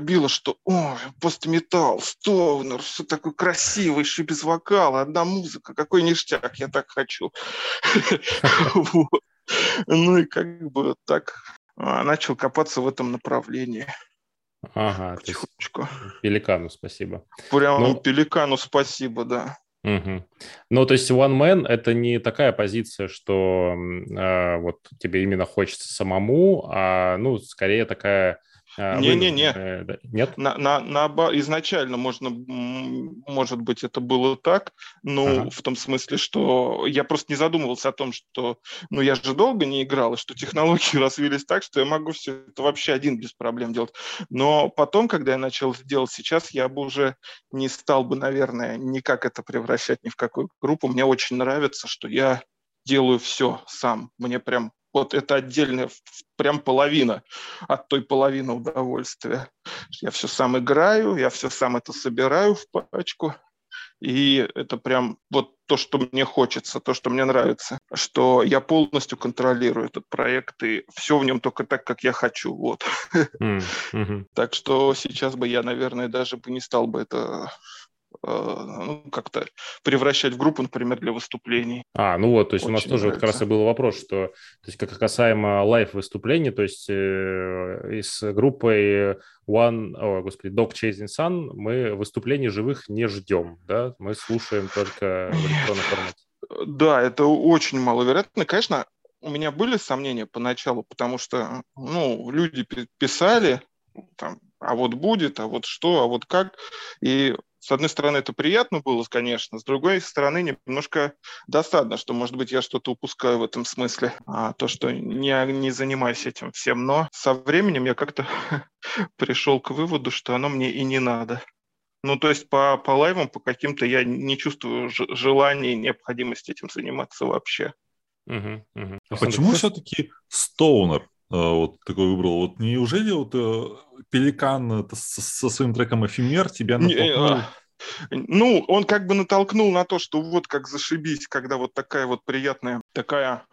пробило, что о, постметал, стоунер, все такой красивый, еще без вокала, одна музыка, какой ништяк, я так хочу. Ну и как бы так а, начал копаться в этом направлении. Ага, потихонечку. Пеликану спасибо. Прям ну, Пеликану спасибо, да. Угу. Ну, то есть One Man – это не такая позиция, что э, вот тебе именно хочется самому, а, ну, скорее такая Не-не-не. Э, нет? На, на, на, изначально можно, может быть, это было так, но ага. в том смысле, что я просто не задумывался о том, что, ну, я же долго не играл, и что технологии развились так, что я могу все это вообще один без проблем делать. Но потом, когда я начал делать сейчас, я бы уже не стал бы, наверное, никак это превращать ни в какую группу. Мне очень нравится, что я делаю все сам. Мне прям вот это отдельная прям половина от той половины удовольствия. Я все сам играю, я все сам это собираю в пачку. И это прям вот то, что мне хочется, то, что мне нравится, что я полностью контролирую этот проект, и все в нем только так, как я хочу. Вот. Mm-hmm. так что сейчас бы я, наверное, даже бы не стал бы это ну, как-то превращать в группу, например, для выступлений. А, ну вот, то есть Очень у нас тоже вот как раз и был вопрос, что, то есть как касаемо лайв-выступлений, то есть э, с группой One, о, господи, Dog Chasing Sun мы выступлений живых не ждем, да, мы слушаем только в электронном формате. Да, это очень маловероятно. Конечно, у меня были сомнения поначалу, потому что, ну, люди писали, там, а вот будет, а вот что, а вот как. И с одной стороны, это приятно было, конечно, с другой стороны, немножко досадно, что, может быть, я что-то упускаю в этом смысле, а то, что не, не занимаюсь этим всем. Но со временем я как-то пришел к выводу, что оно мне и не надо. Ну, то есть по, по лайвам, по каким-то я не чувствую желания и необходимости этим заниматься вообще. Угу, угу. А почему все-таки стоунер? А, вот такой выбрал. Вот неужели вот э, Пеликан со своим треком «Эфемер» тебя натолкнул? А, ну, он как бы натолкнул на то, что вот как зашибись, когда вот такая вот приятная, такая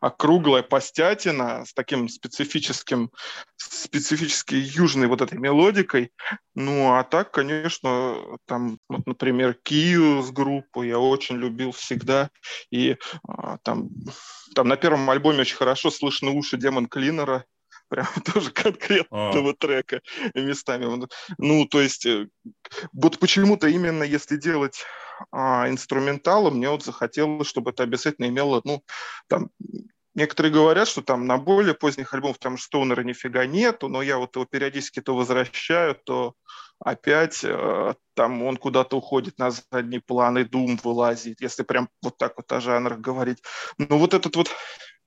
округлая постятина с таким специфическим, специфической южной вот этой мелодикой. Ну, а так, конечно, там, вот, например, Кию с группой я очень любил всегда. И а, там, там на первом альбоме очень хорошо слышно уши Демон Клинера прям тоже конкретного а. трека местами. Ну, то есть, э, вот почему-то именно если делать а, инструментала, мне вот захотелось, чтобы это обязательно имело, ну, там, Некоторые говорят, что там на более поздних альбомах там Стоунера нифига нету, но я вот его периодически то возвращаю, то опять э, там он куда-то уходит на задний план, и Дум вылазит, если прям вот так вот о жанрах говорить. Но вот этот вот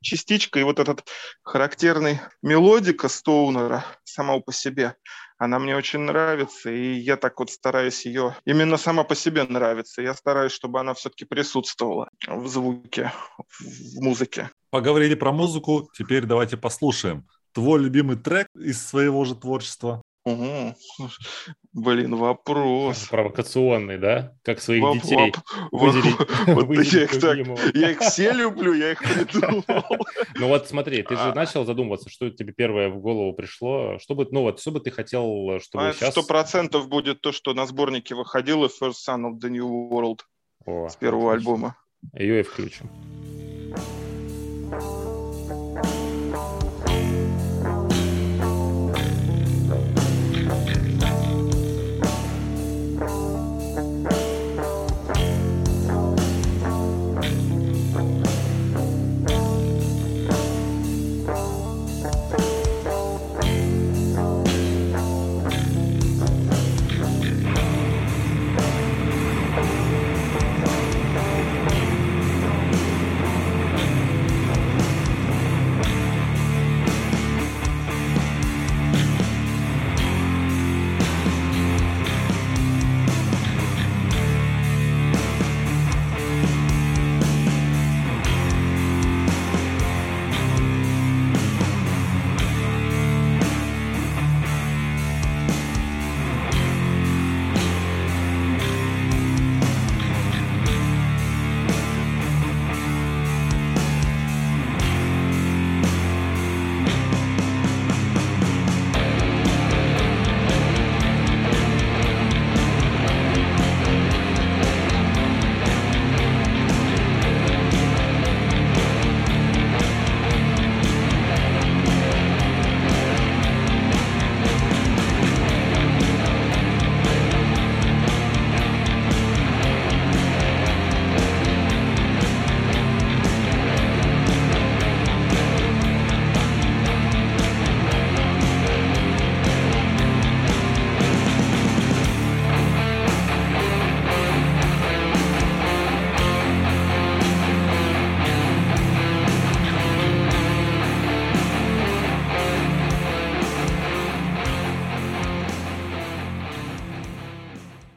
частичка и вот этот характерный мелодика Стоунера самого по себе, она мне очень нравится, и я так вот стараюсь ее именно сама по себе нравится. Я стараюсь, чтобы она все-таки присутствовала в звуке, в музыке. Поговорили про музыку, теперь давайте послушаем. Твой любимый трек из своего же творчества? Угу. Блин, вопрос. Провокационный, да? Как своих воп, детей воп, выделить, вот выделить я, их так, я их все люблю, я их придумал. Ну вот смотри, ты же а. начал задумываться, что тебе первое в голову пришло. Что бы, ну вот, что бы ты хотел, чтобы сейчас... Сто процентов будет то, что на сборнике выходило First Son of the New World с первого альбома. Ее и включим.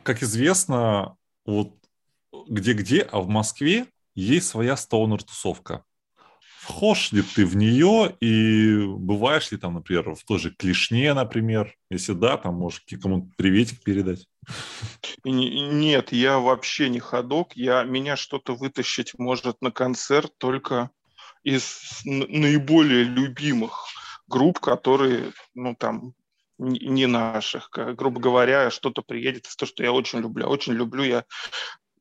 Как известно, вот где-где, а в Москве есть своя стоунер-тусовка. Вхож ли ты в нее и бываешь ли там, например, в той же Клишне, например? Если да, там можешь кому-то приветик передать. Нет, я вообще не ходок. Я, меня что-то вытащить может на концерт только из наиболее любимых групп, которые, ну, там, не наших. Грубо говоря, что-то приедет из того, что я очень люблю. Очень люблю я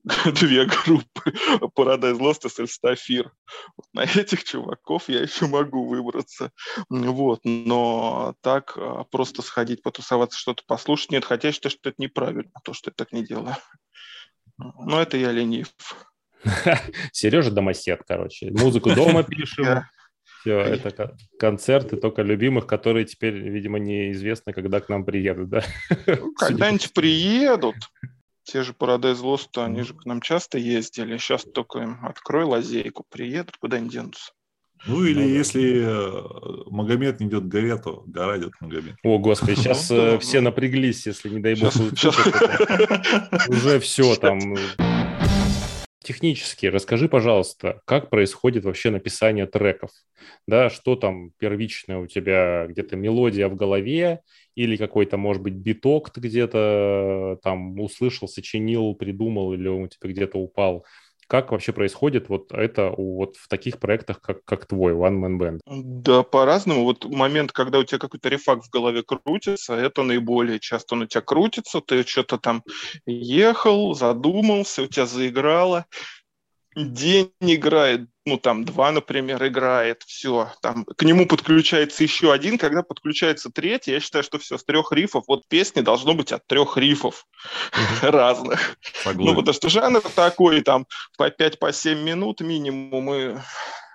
две группы Paradise Lost и Сельстафир. Вот на этих чуваков я еще могу выбраться. Вот. Но так а, просто сходить, потусоваться, что-то послушать, нет. Хотя я считаю, что это неправильно, то, что я так не делаю. Но это я ленив. Сережа домосед, короче. Музыку дома пишем. Все, это концерты только любимых, которые теперь, видимо, неизвестно, когда к нам приедут, да? Ну, когда-нибудь приедут. Те же Paradise Lost, они же к нам часто ездили. Сейчас только им открой лазейку, приедут, куда они денутся. Ну или ну, если да. Э, Магомед не идет к горе, то гора идет к Магомед. О, Господи, сейчас ну, э, все напряглись, если, не дай бог, уже все там технически расскажи, пожалуйста, как происходит вообще написание треков? Да, что там первичное у тебя, где-то мелодия в голове или какой-то, может быть, биток ты где-то там услышал, сочинил, придумал или он у тебя где-то упал? Как вообще происходит вот это вот в таких проектах, как, как твой One Man Band? Да, по-разному. Вот момент, когда у тебя какой-то рефакт в голове крутится, это наиболее часто он у тебя крутится, ты что-то там ехал, задумался, у тебя заиграло, день играет, ну там два, например, играет, все, там к нему подключается еще один, когда подключается третий, я считаю, что все, с трех рифов, вот песни должно быть от трех рифов разных. Ну, потому что жанр такой, там, по 5-7 по минут минимум, и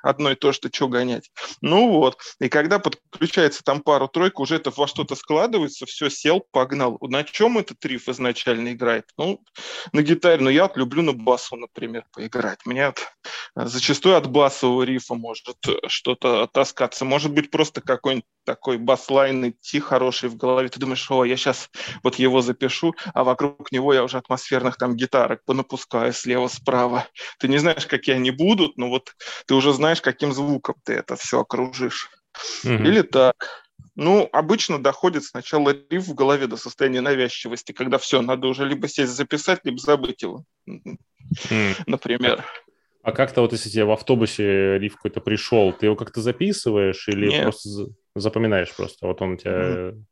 одно и то, что что гонять. Ну вот, и когда подключается там пару-тройку, уже это во что-то складывается, все, сел, погнал. На чем этот риф изначально играет? Ну, на гитаре, но я вот люблю на басу, например, поиграть. Мне от, зачастую от басового рифа может что-то таскаться. Может быть, просто какой-нибудь такой баслайн идти хороший в голове. Ты думаешь, о, я сейчас вот его запишу, а вокруг него я уже атмосферных там гитарок понапускаю слева-справа. Ты не знаешь, какие они будут, но вот ты уже знаешь, каким звуком ты это все окружишь. Mm-hmm. Или так. Ну, обычно доходит сначала риф в голове до состояния навязчивости, когда все, надо уже либо сесть записать, либо забыть его, mm. например. А как-то вот если тебе в автобусе риф какой-то пришел, ты его как-то записываешь или Нет. просто запоминаешь просто? Вот он у тебя mm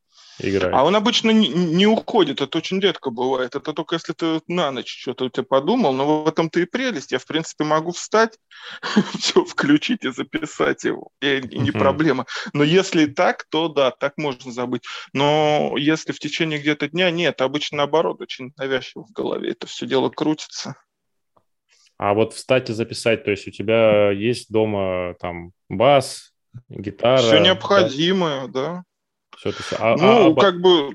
играет. А он обычно не, не уходит, это очень редко бывает. Это только если ты на ночь что-то у тебя подумал, но в этом-то и прелесть. Я, в принципе, могу встать, все включить и записать его. И, и не проблема. Но если так, то да, так можно забыть. Но если в течение где-то дня, нет, обычно наоборот, очень навязчиво в голове это все дело крутится. А вот встать и записать, то есть у тебя есть дома там бас, гитара? Все необходимое, да. да. Все это, а, ну, а, как бы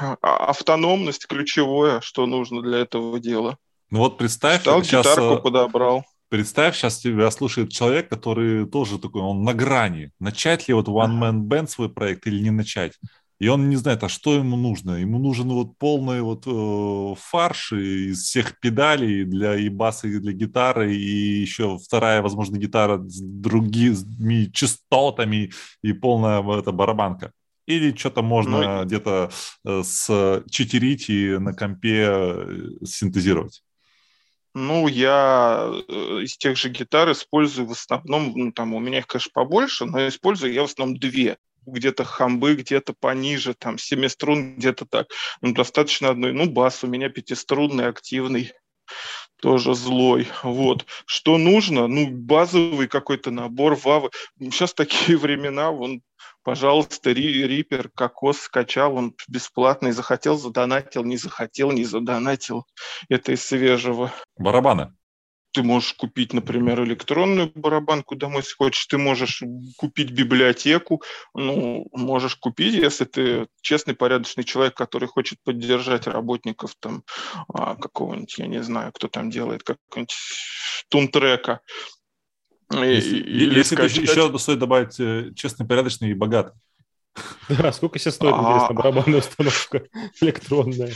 а, автономность ключевое, что нужно для этого дела. Ну вот представь, Стал сейчас, гитарку э, подобрал. Представь, сейчас тебя слушает человек, который тоже такой, он на грани. Начать ли вот One Man Band свой проект или не начать? И он не знает, а что ему нужно. Ему нужен вот полный вот э, фарш из всех педалей для и баса, и для гитары, и еще вторая, возможно, гитара с другими частотами и полная эта барабанка. Или что-то можно ну, где-то э, с читерить и на компе э, синтезировать? Ну, я э, из тех же гитар использую в основном, ну, там у меня их, конечно, побольше, но использую я в основном две где-то хамбы, где-то пониже, там, семиструн, где-то так. Ну, достаточно одной. Ну, бас у меня пятиструнный, активный, тоже злой. Вот. Что нужно? Ну, базовый какой-то набор вавы. Сейчас такие времена, вон пожалуйста, Рипер, кокос скачал, он бесплатный, захотел, задонатил, не захотел, не задонатил. Это из свежего. Барабаны. Ты можешь купить, например, электронную барабанку домой, если хочешь. Ты можешь купить библиотеку. Ну, можешь купить, если ты честный, порядочный человек, который хочет поддержать работников там а, какого-нибудь, я не знаю, кто там делает, какого-нибудь тунтрека. Если, или если скачать... еще стоит добавить э, честный, порядочный и богатый. Да, сколько сейчас стоит, интересно, барабанная установка электронная?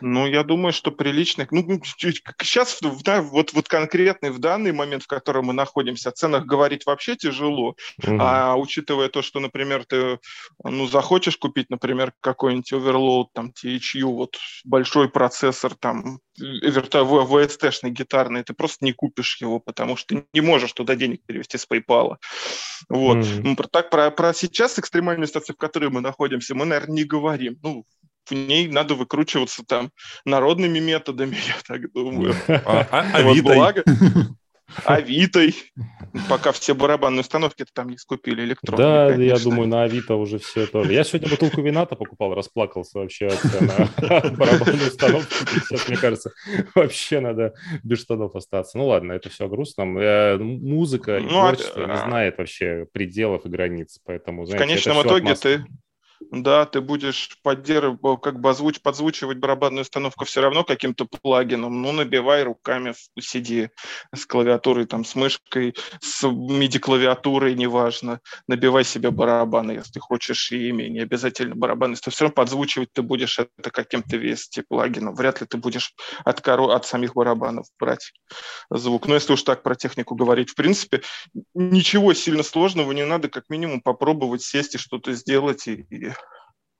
Ну, я думаю, что приличных. Ну, сейчас, да, вот, вот конкретный в данный момент, в котором мы находимся, о ценах говорить вообще тяжело. Угу. А учитывая то, что, например, ты ну, захочешь купить, например, какой-нибудь оверлоуд, там, THU, вот большой процессор, там, VST-шный гитарный, ты просто не купишь его, потому что ты не можешь туда денег перевести с PayPal. Вот. Mm-hmm. Ну, так про, про сейчас экстремальную ситуацию, в которой мы находимся, мы, наверное, не говорим. Ну, в ней надо выкручиваться там народными методами, я так думаю. А, а, а благо, Авитой, пока все барабанные установки там не скупили электронные. Да, конечно. я думаю, на Авито уже все тоже. Я сегодня бутылку вина-то покупал, расплакался вообще от на барабанную установку. Сейчас, мне кажется, вообще надо без штанов остаться. Ну ладно, это все грустно. Э, музыка и ну, а творчество не знает вообще пределов и границ, поэтому, знаете, В конечном итоге ты да, ты будешь поддерживать, как бы озвуч, подзвучивать барабанную установку все равно каким-то плагином, ну, набивай руками, сиди с клавиатурой, там, с мышкой, с MIDI-клавиатурой, неважно, набивай себе барабаны, если хочешь, и ими, не обязательно барабаны, то все равно подзвучивать ты будешь это каким-то VST плагином, вряд ли ты будешь от, коро... от самих барабанов брать звук. Но если уж так про технику говорить, в принципе, ничего сильно сложного не надо, как минимум попробовать сесть и что-то сделать, и,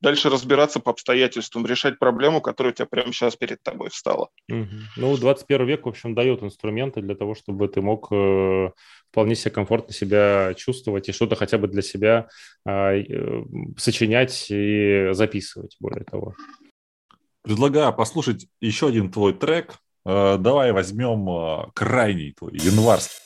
дальше разбираться по обстоятельствам, решать проблему, которая у тебя прямо сейчас перед тобой встала. Угу. Ну, 21 век, в общем, дает инструменты для того, чтобы ты мог э, вполне себе комфортно себя чувствовать и что-то хотя бы для себя э, сочинять и записывать, более того. Предлагаю послушать еще один твой трек. Э, давай возьмем э, крайний твой, январский.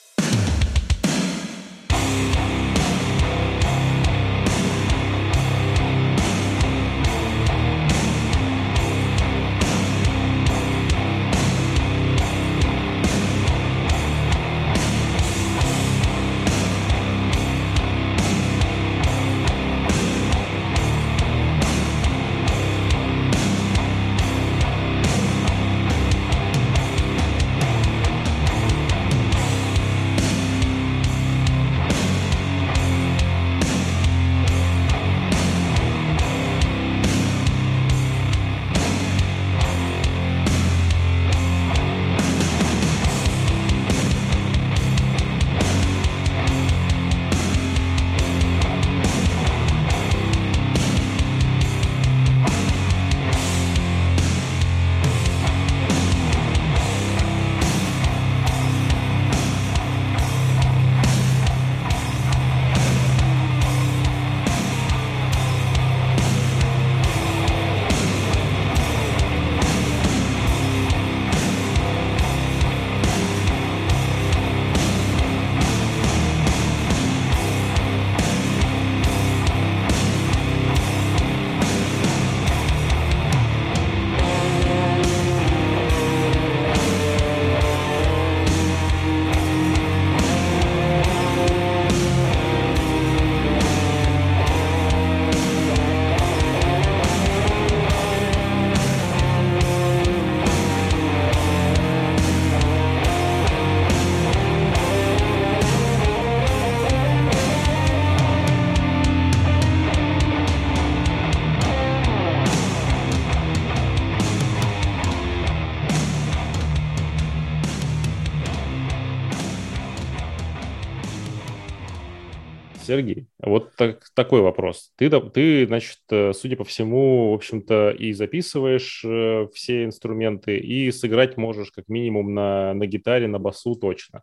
Такой вопрос. Ты, ты, значит, э, судя по всему, в общем-то, и записываешь э, все инструменты, и сыграть можешь как минимум на, на гитаре, на басу точно.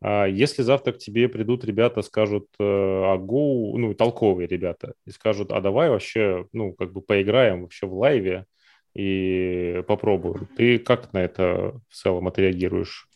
А если завтра к тебе придут ребята, скажут, э, а go, ну, толковые ребята, и скажут, а давай вообще, ну, как бы поиграем вообще в лайве и попробуем. Ты как на это в целом отреагируешь?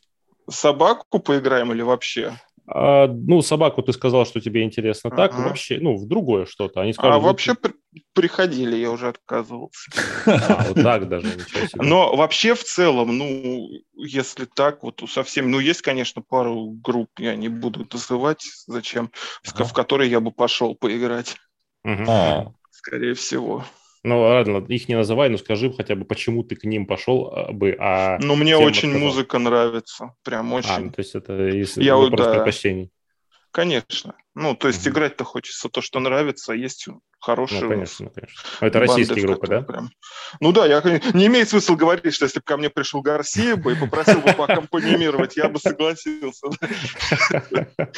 Собаку поиграем или вообще? А, ну, собаку ты сказал, что тебе интересно так, ага. вообще, ну, в другое что-то. Они скажут, а вообще при- приходили, я уже отказывался. А, вот так даже, ничего себе. Но вообще в целом, ну, если так, вот совсем, ну, есть, конечно, пару групп, я не буду называть, зачем, ага. в которые я бы пошел поиграть. Угу. Скорее всего. Ну, ладно, их не называй, но скажи хотя бы, почему ты к ним пошел а, бы, а... Ну, мне очень рассказал. музыка нравится, прям очень. А, ну, то есть это из Я, вопрос да. предпочтений. Конечно. Ну, то есть угу. играть-то хочется то, что нравится, есть хорошие... Ну, конечно, конечно. Но это российские группы, да? Прям... Ну да, я не имеет смысла говорить, что если бы ко мне пришел Гарсия бы и попросил бы поаккомпанимировать, я бы согласился.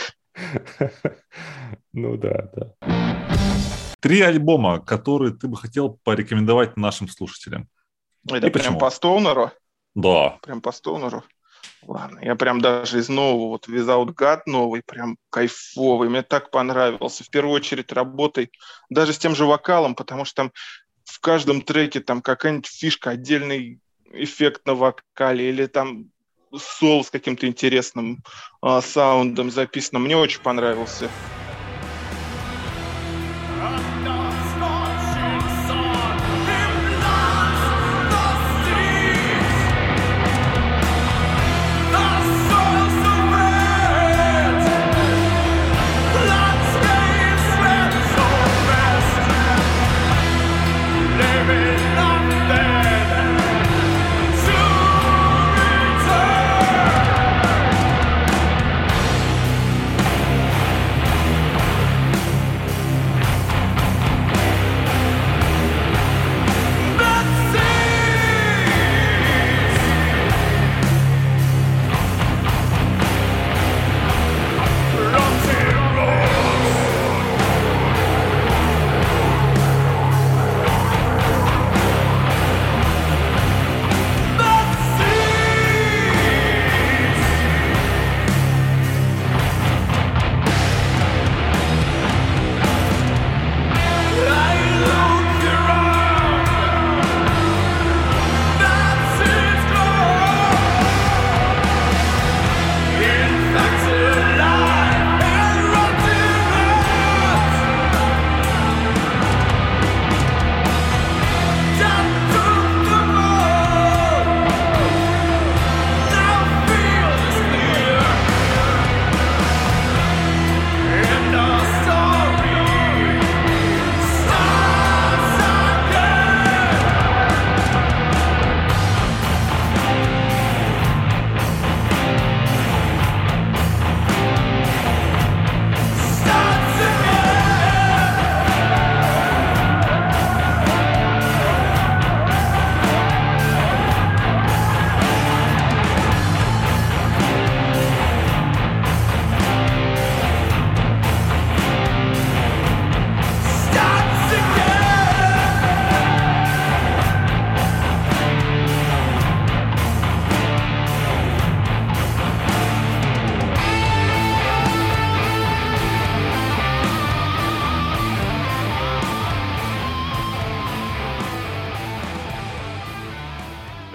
Ну да, да. Три альбома, которые ты бы хотел порекомендовать нашим слушателям. Это И прям почему? по Стоунеру? Да. Прям по Стоунеру? Ладно, я прям даже из нового, вот Without God новый, прям кайфовый, мне так понравился. В первую очередь работой даже с тем же вокалом, потому что там в каждом треке там какая-нибудь фишка, отдельный эффект на вокале или там сол с каким-то интересным э, саундом записано. Мне очень понравился.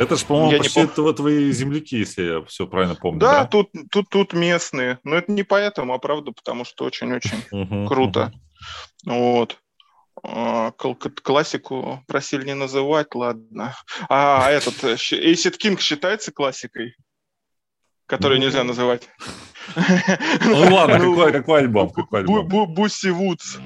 Это же, по-моему, почти не пом... твои земляки, если я все правильно помню. Да, да? Тут, тут, тут местные. Но это не поэтому, а правда, потому что очень-очень круто. Вот. А, классику просили не называть, ладно. А этот э, Acid King считается классикой, которую нельзя называть? Ну ладно, альбом? Какой альбом? Бусси Вудс.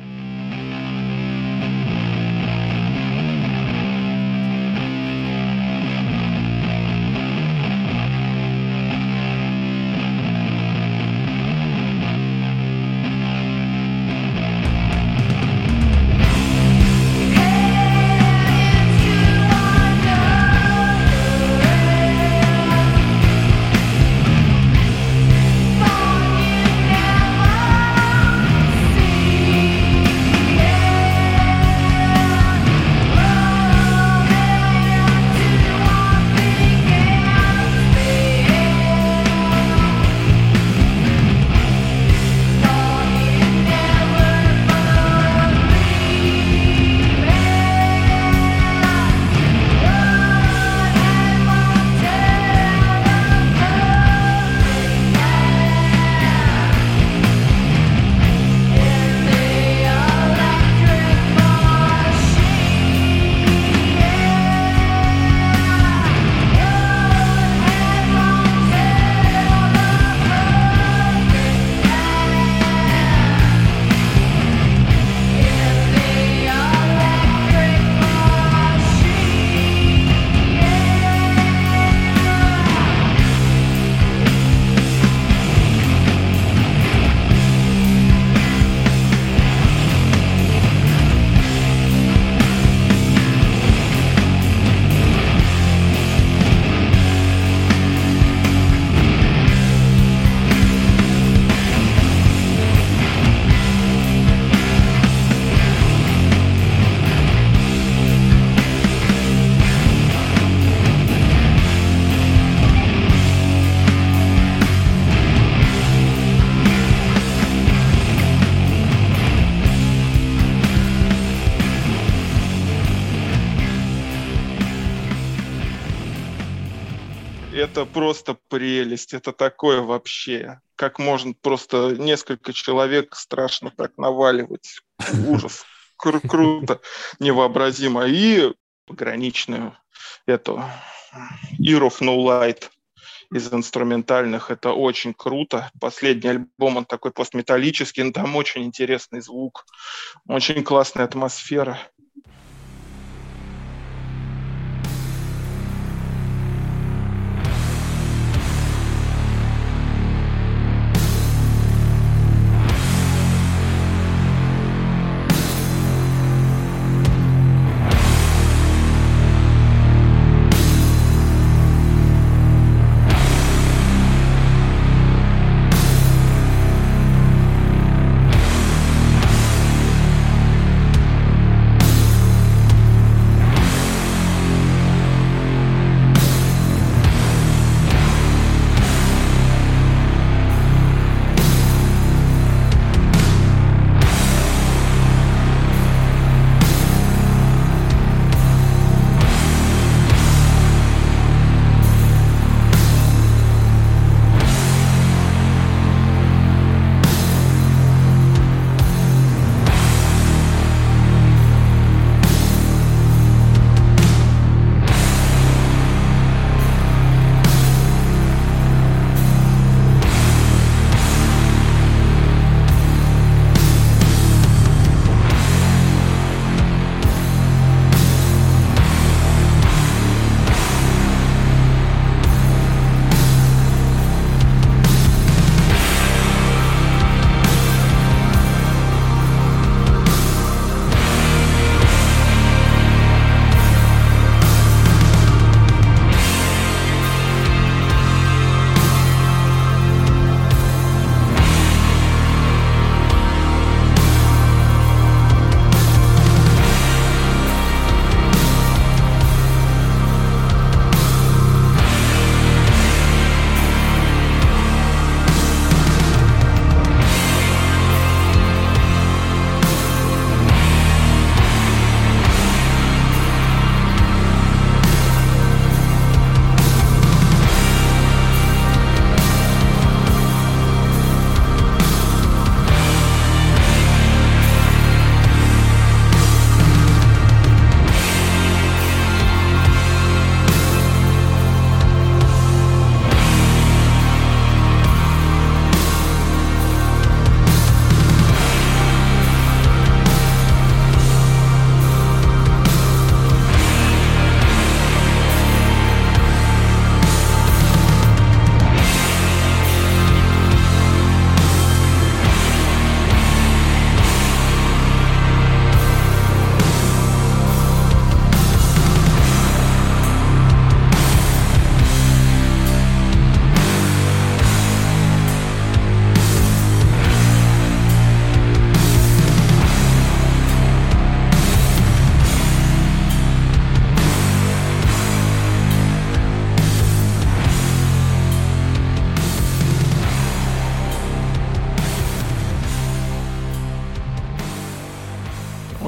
Просто прелесть, это такое вообще. Как можно просто несколько человек страшно так наваливать. Ужас. Кру- круто, невообразимо. И пограничную эту Ear of No Light из инструментальных. Это очень круто. Последний альбом, он такой постметаллический, но там очень интересный звук, очень классная атмосфера.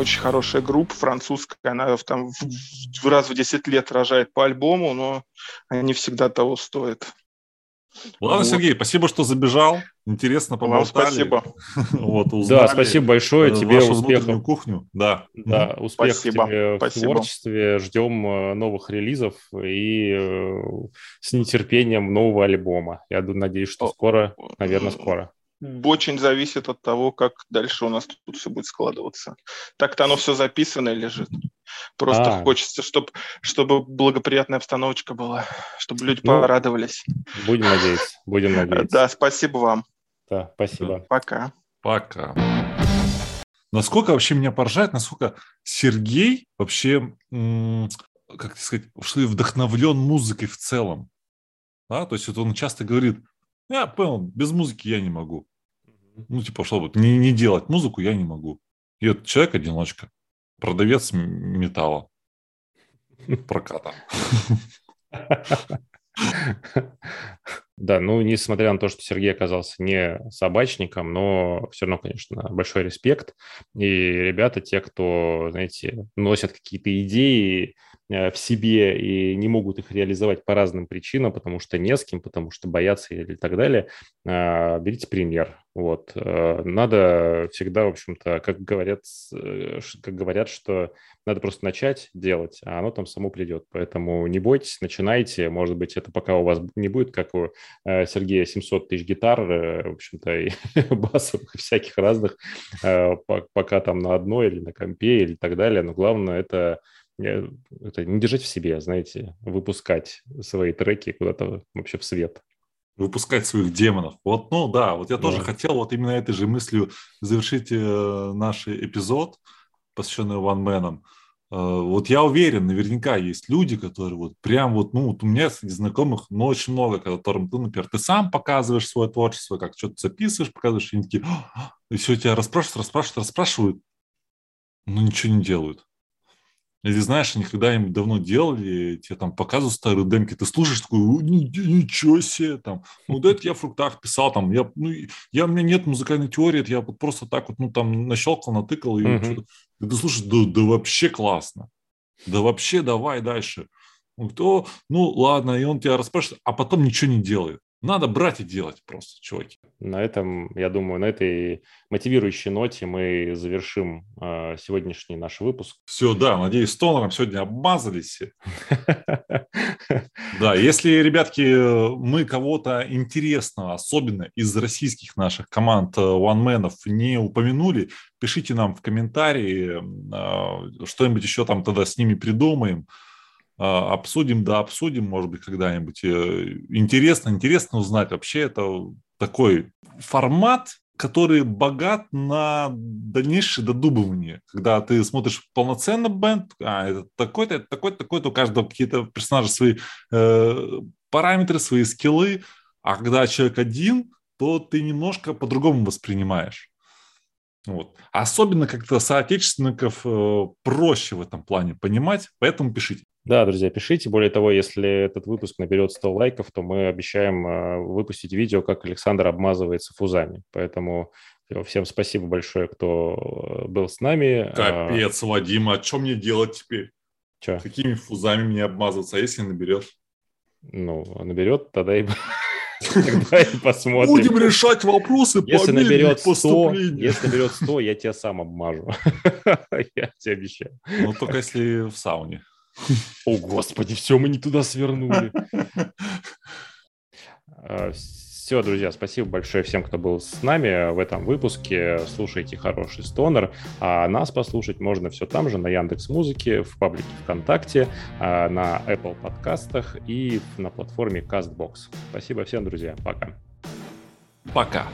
Очень хорошая группа французская, она там в, в раз в 10 лет рожает по альбому, но они всегда того стоят. Ладно, вот. Сергей, спасибо, что забежал. Интересно поболтали. Вам спасибо. вот, узнали да, спасибо большое. Тебе успехов. кухню. Да. Да, успехов спасибо. тебе спасибо. в творчестве. Ждем э, новых релизов и э, с нетерпением нового альбома. Я надеюсь, что скоро, наверное, скоро очень зависит от того, как дальше у нас тут все будет складываться. Так-то оно все записано и лежит. Просто а. хочется, чтобы, чтобы благоприятная обстановочка была, чтобы люди ну, порадовались. Будем надеяться, будем надеяться. Да, спасибо вам. Да, спасибо. Пока. Пока. Насколько вообще меня поражает, насколько Сергей вообще, как сказать, что вдохновлен музыкой в целом. Да? То есть вот он часто говорит, я понял, без музыки я не могу. Ну, типа, что вот, не, не делать музыку я не могу. И вот человек-одиночка, продавец металла, проката. Да, ну, несмотря на то, что Сергей оказался не собачником, но все равно, конечно, большой респект. И ребята, те, кто, знаете, носят какие-то идеи, в себе и не могут их реализовать по разным причинам, потому что не с кем, потому что боятся или так далее, а, берите пример. Вот. Э, надо всегда, в общем-то, как говорят, э, как говорят, что надо просто начать делать, а оно там само придет. Поэтому не бойтесь, начинайте. Может быть, это пока у вас не будет, как у Сергея 700 тысяч гитар, в общем-то, и басовых, и всяких разных, пока там на одной или на компе или так далее. Но главное это это не держать в себе, знаете, выпускать свои треки куда-то вообще в свет. Выпускать своих демонов. Вот, ну да, вот я тоже да. хотел вот именно этой же мыслью завершить э, наш эпизод, посвященный ванменам. Э, вот я уверен, наверняка есть люди, которые вот прям вот, ну, вот у меня среди знакомых, ну, очень много, которым ты, например, ты сам показываешь свое творчество, как что-то записываешь, показываешь, и они такие, и все тебя расспрашивают, расспрашивают, расспрашивают, но ничего не делают. Или знаешь, они когда-нибудь давно делали, тебе там показывают старые демки, ты слушаешь такой, ничего себе, там, ну да, это я в фруктах писал, там, я, ну, я, у меня нет музыкальной теории, я вот просто так вот, ну, там, нащелкал, натыкал, и uh-huh. что-то, ты слушаешь, да, да вообще классно, да вообще давай дальше. Кто, ну ладно, и он тебя расспрашивает, а потом ничего не делает. Надо брать и делать просто, чуваки. На этом, я думаю, на этой мотивирующей ноте мы завершим э, сегодняшний наш выпуск. Все, да, надеюсь, с тонером сегодня обмазались. Да, если, ребятки, мы кого-то интересного, особенно из российских наших команд э, не упомянули, пишите нам в комментарии, э, что-нибудь еще там тогда с ними придумаем. А, обсудим, да, обсудим, может быть, когда-нибудь. Э, интересно, интересно узнать. Вообще это такой формат, который богат на дальнейшее додумывание. Когда ты смотришь полноценный бенд, а, это такой-то, это такой-то, такой-то, у каждого какие-то персонажи свои э, параметры, свои скиллы, а когда человек один, то ты немножко по-другому воспринимаешь. Вот. Особенно как-то соотечественников э, проще в этом плане понимать, поэтому пишите. Да, друзья, пишите. Более того, если этот выпуск наберет 100 лайков, то мы обещаем э, выпустить видео, как Александр обмазывается фузами. Поэтому всем спасибо большое, кто был с нами. А, Капец, Вадим, а что мне делать теперь? Че? Какими фузами мне обмазываться, а если наберет? Ну, наберет, тогда и... Тогда и посмотрим. Будем решать вопросы если по наберет 100, Если наберет 100, я тебя сам обмажу. Я тебе обещаю. Ну, только если в сауне. О, Господи, все, мы не туда свернули. А, все, друзья, спасибо большое всем, кто был с нами в этом выпуске. Слушайте хороший стонер. А нас послушать можно все там же, на Яндекс Музыке, в паблике ВКонтакте, а, на Apple подкастах и на платформе CastBox. Спасибо всем, друзья. Пока. Пока.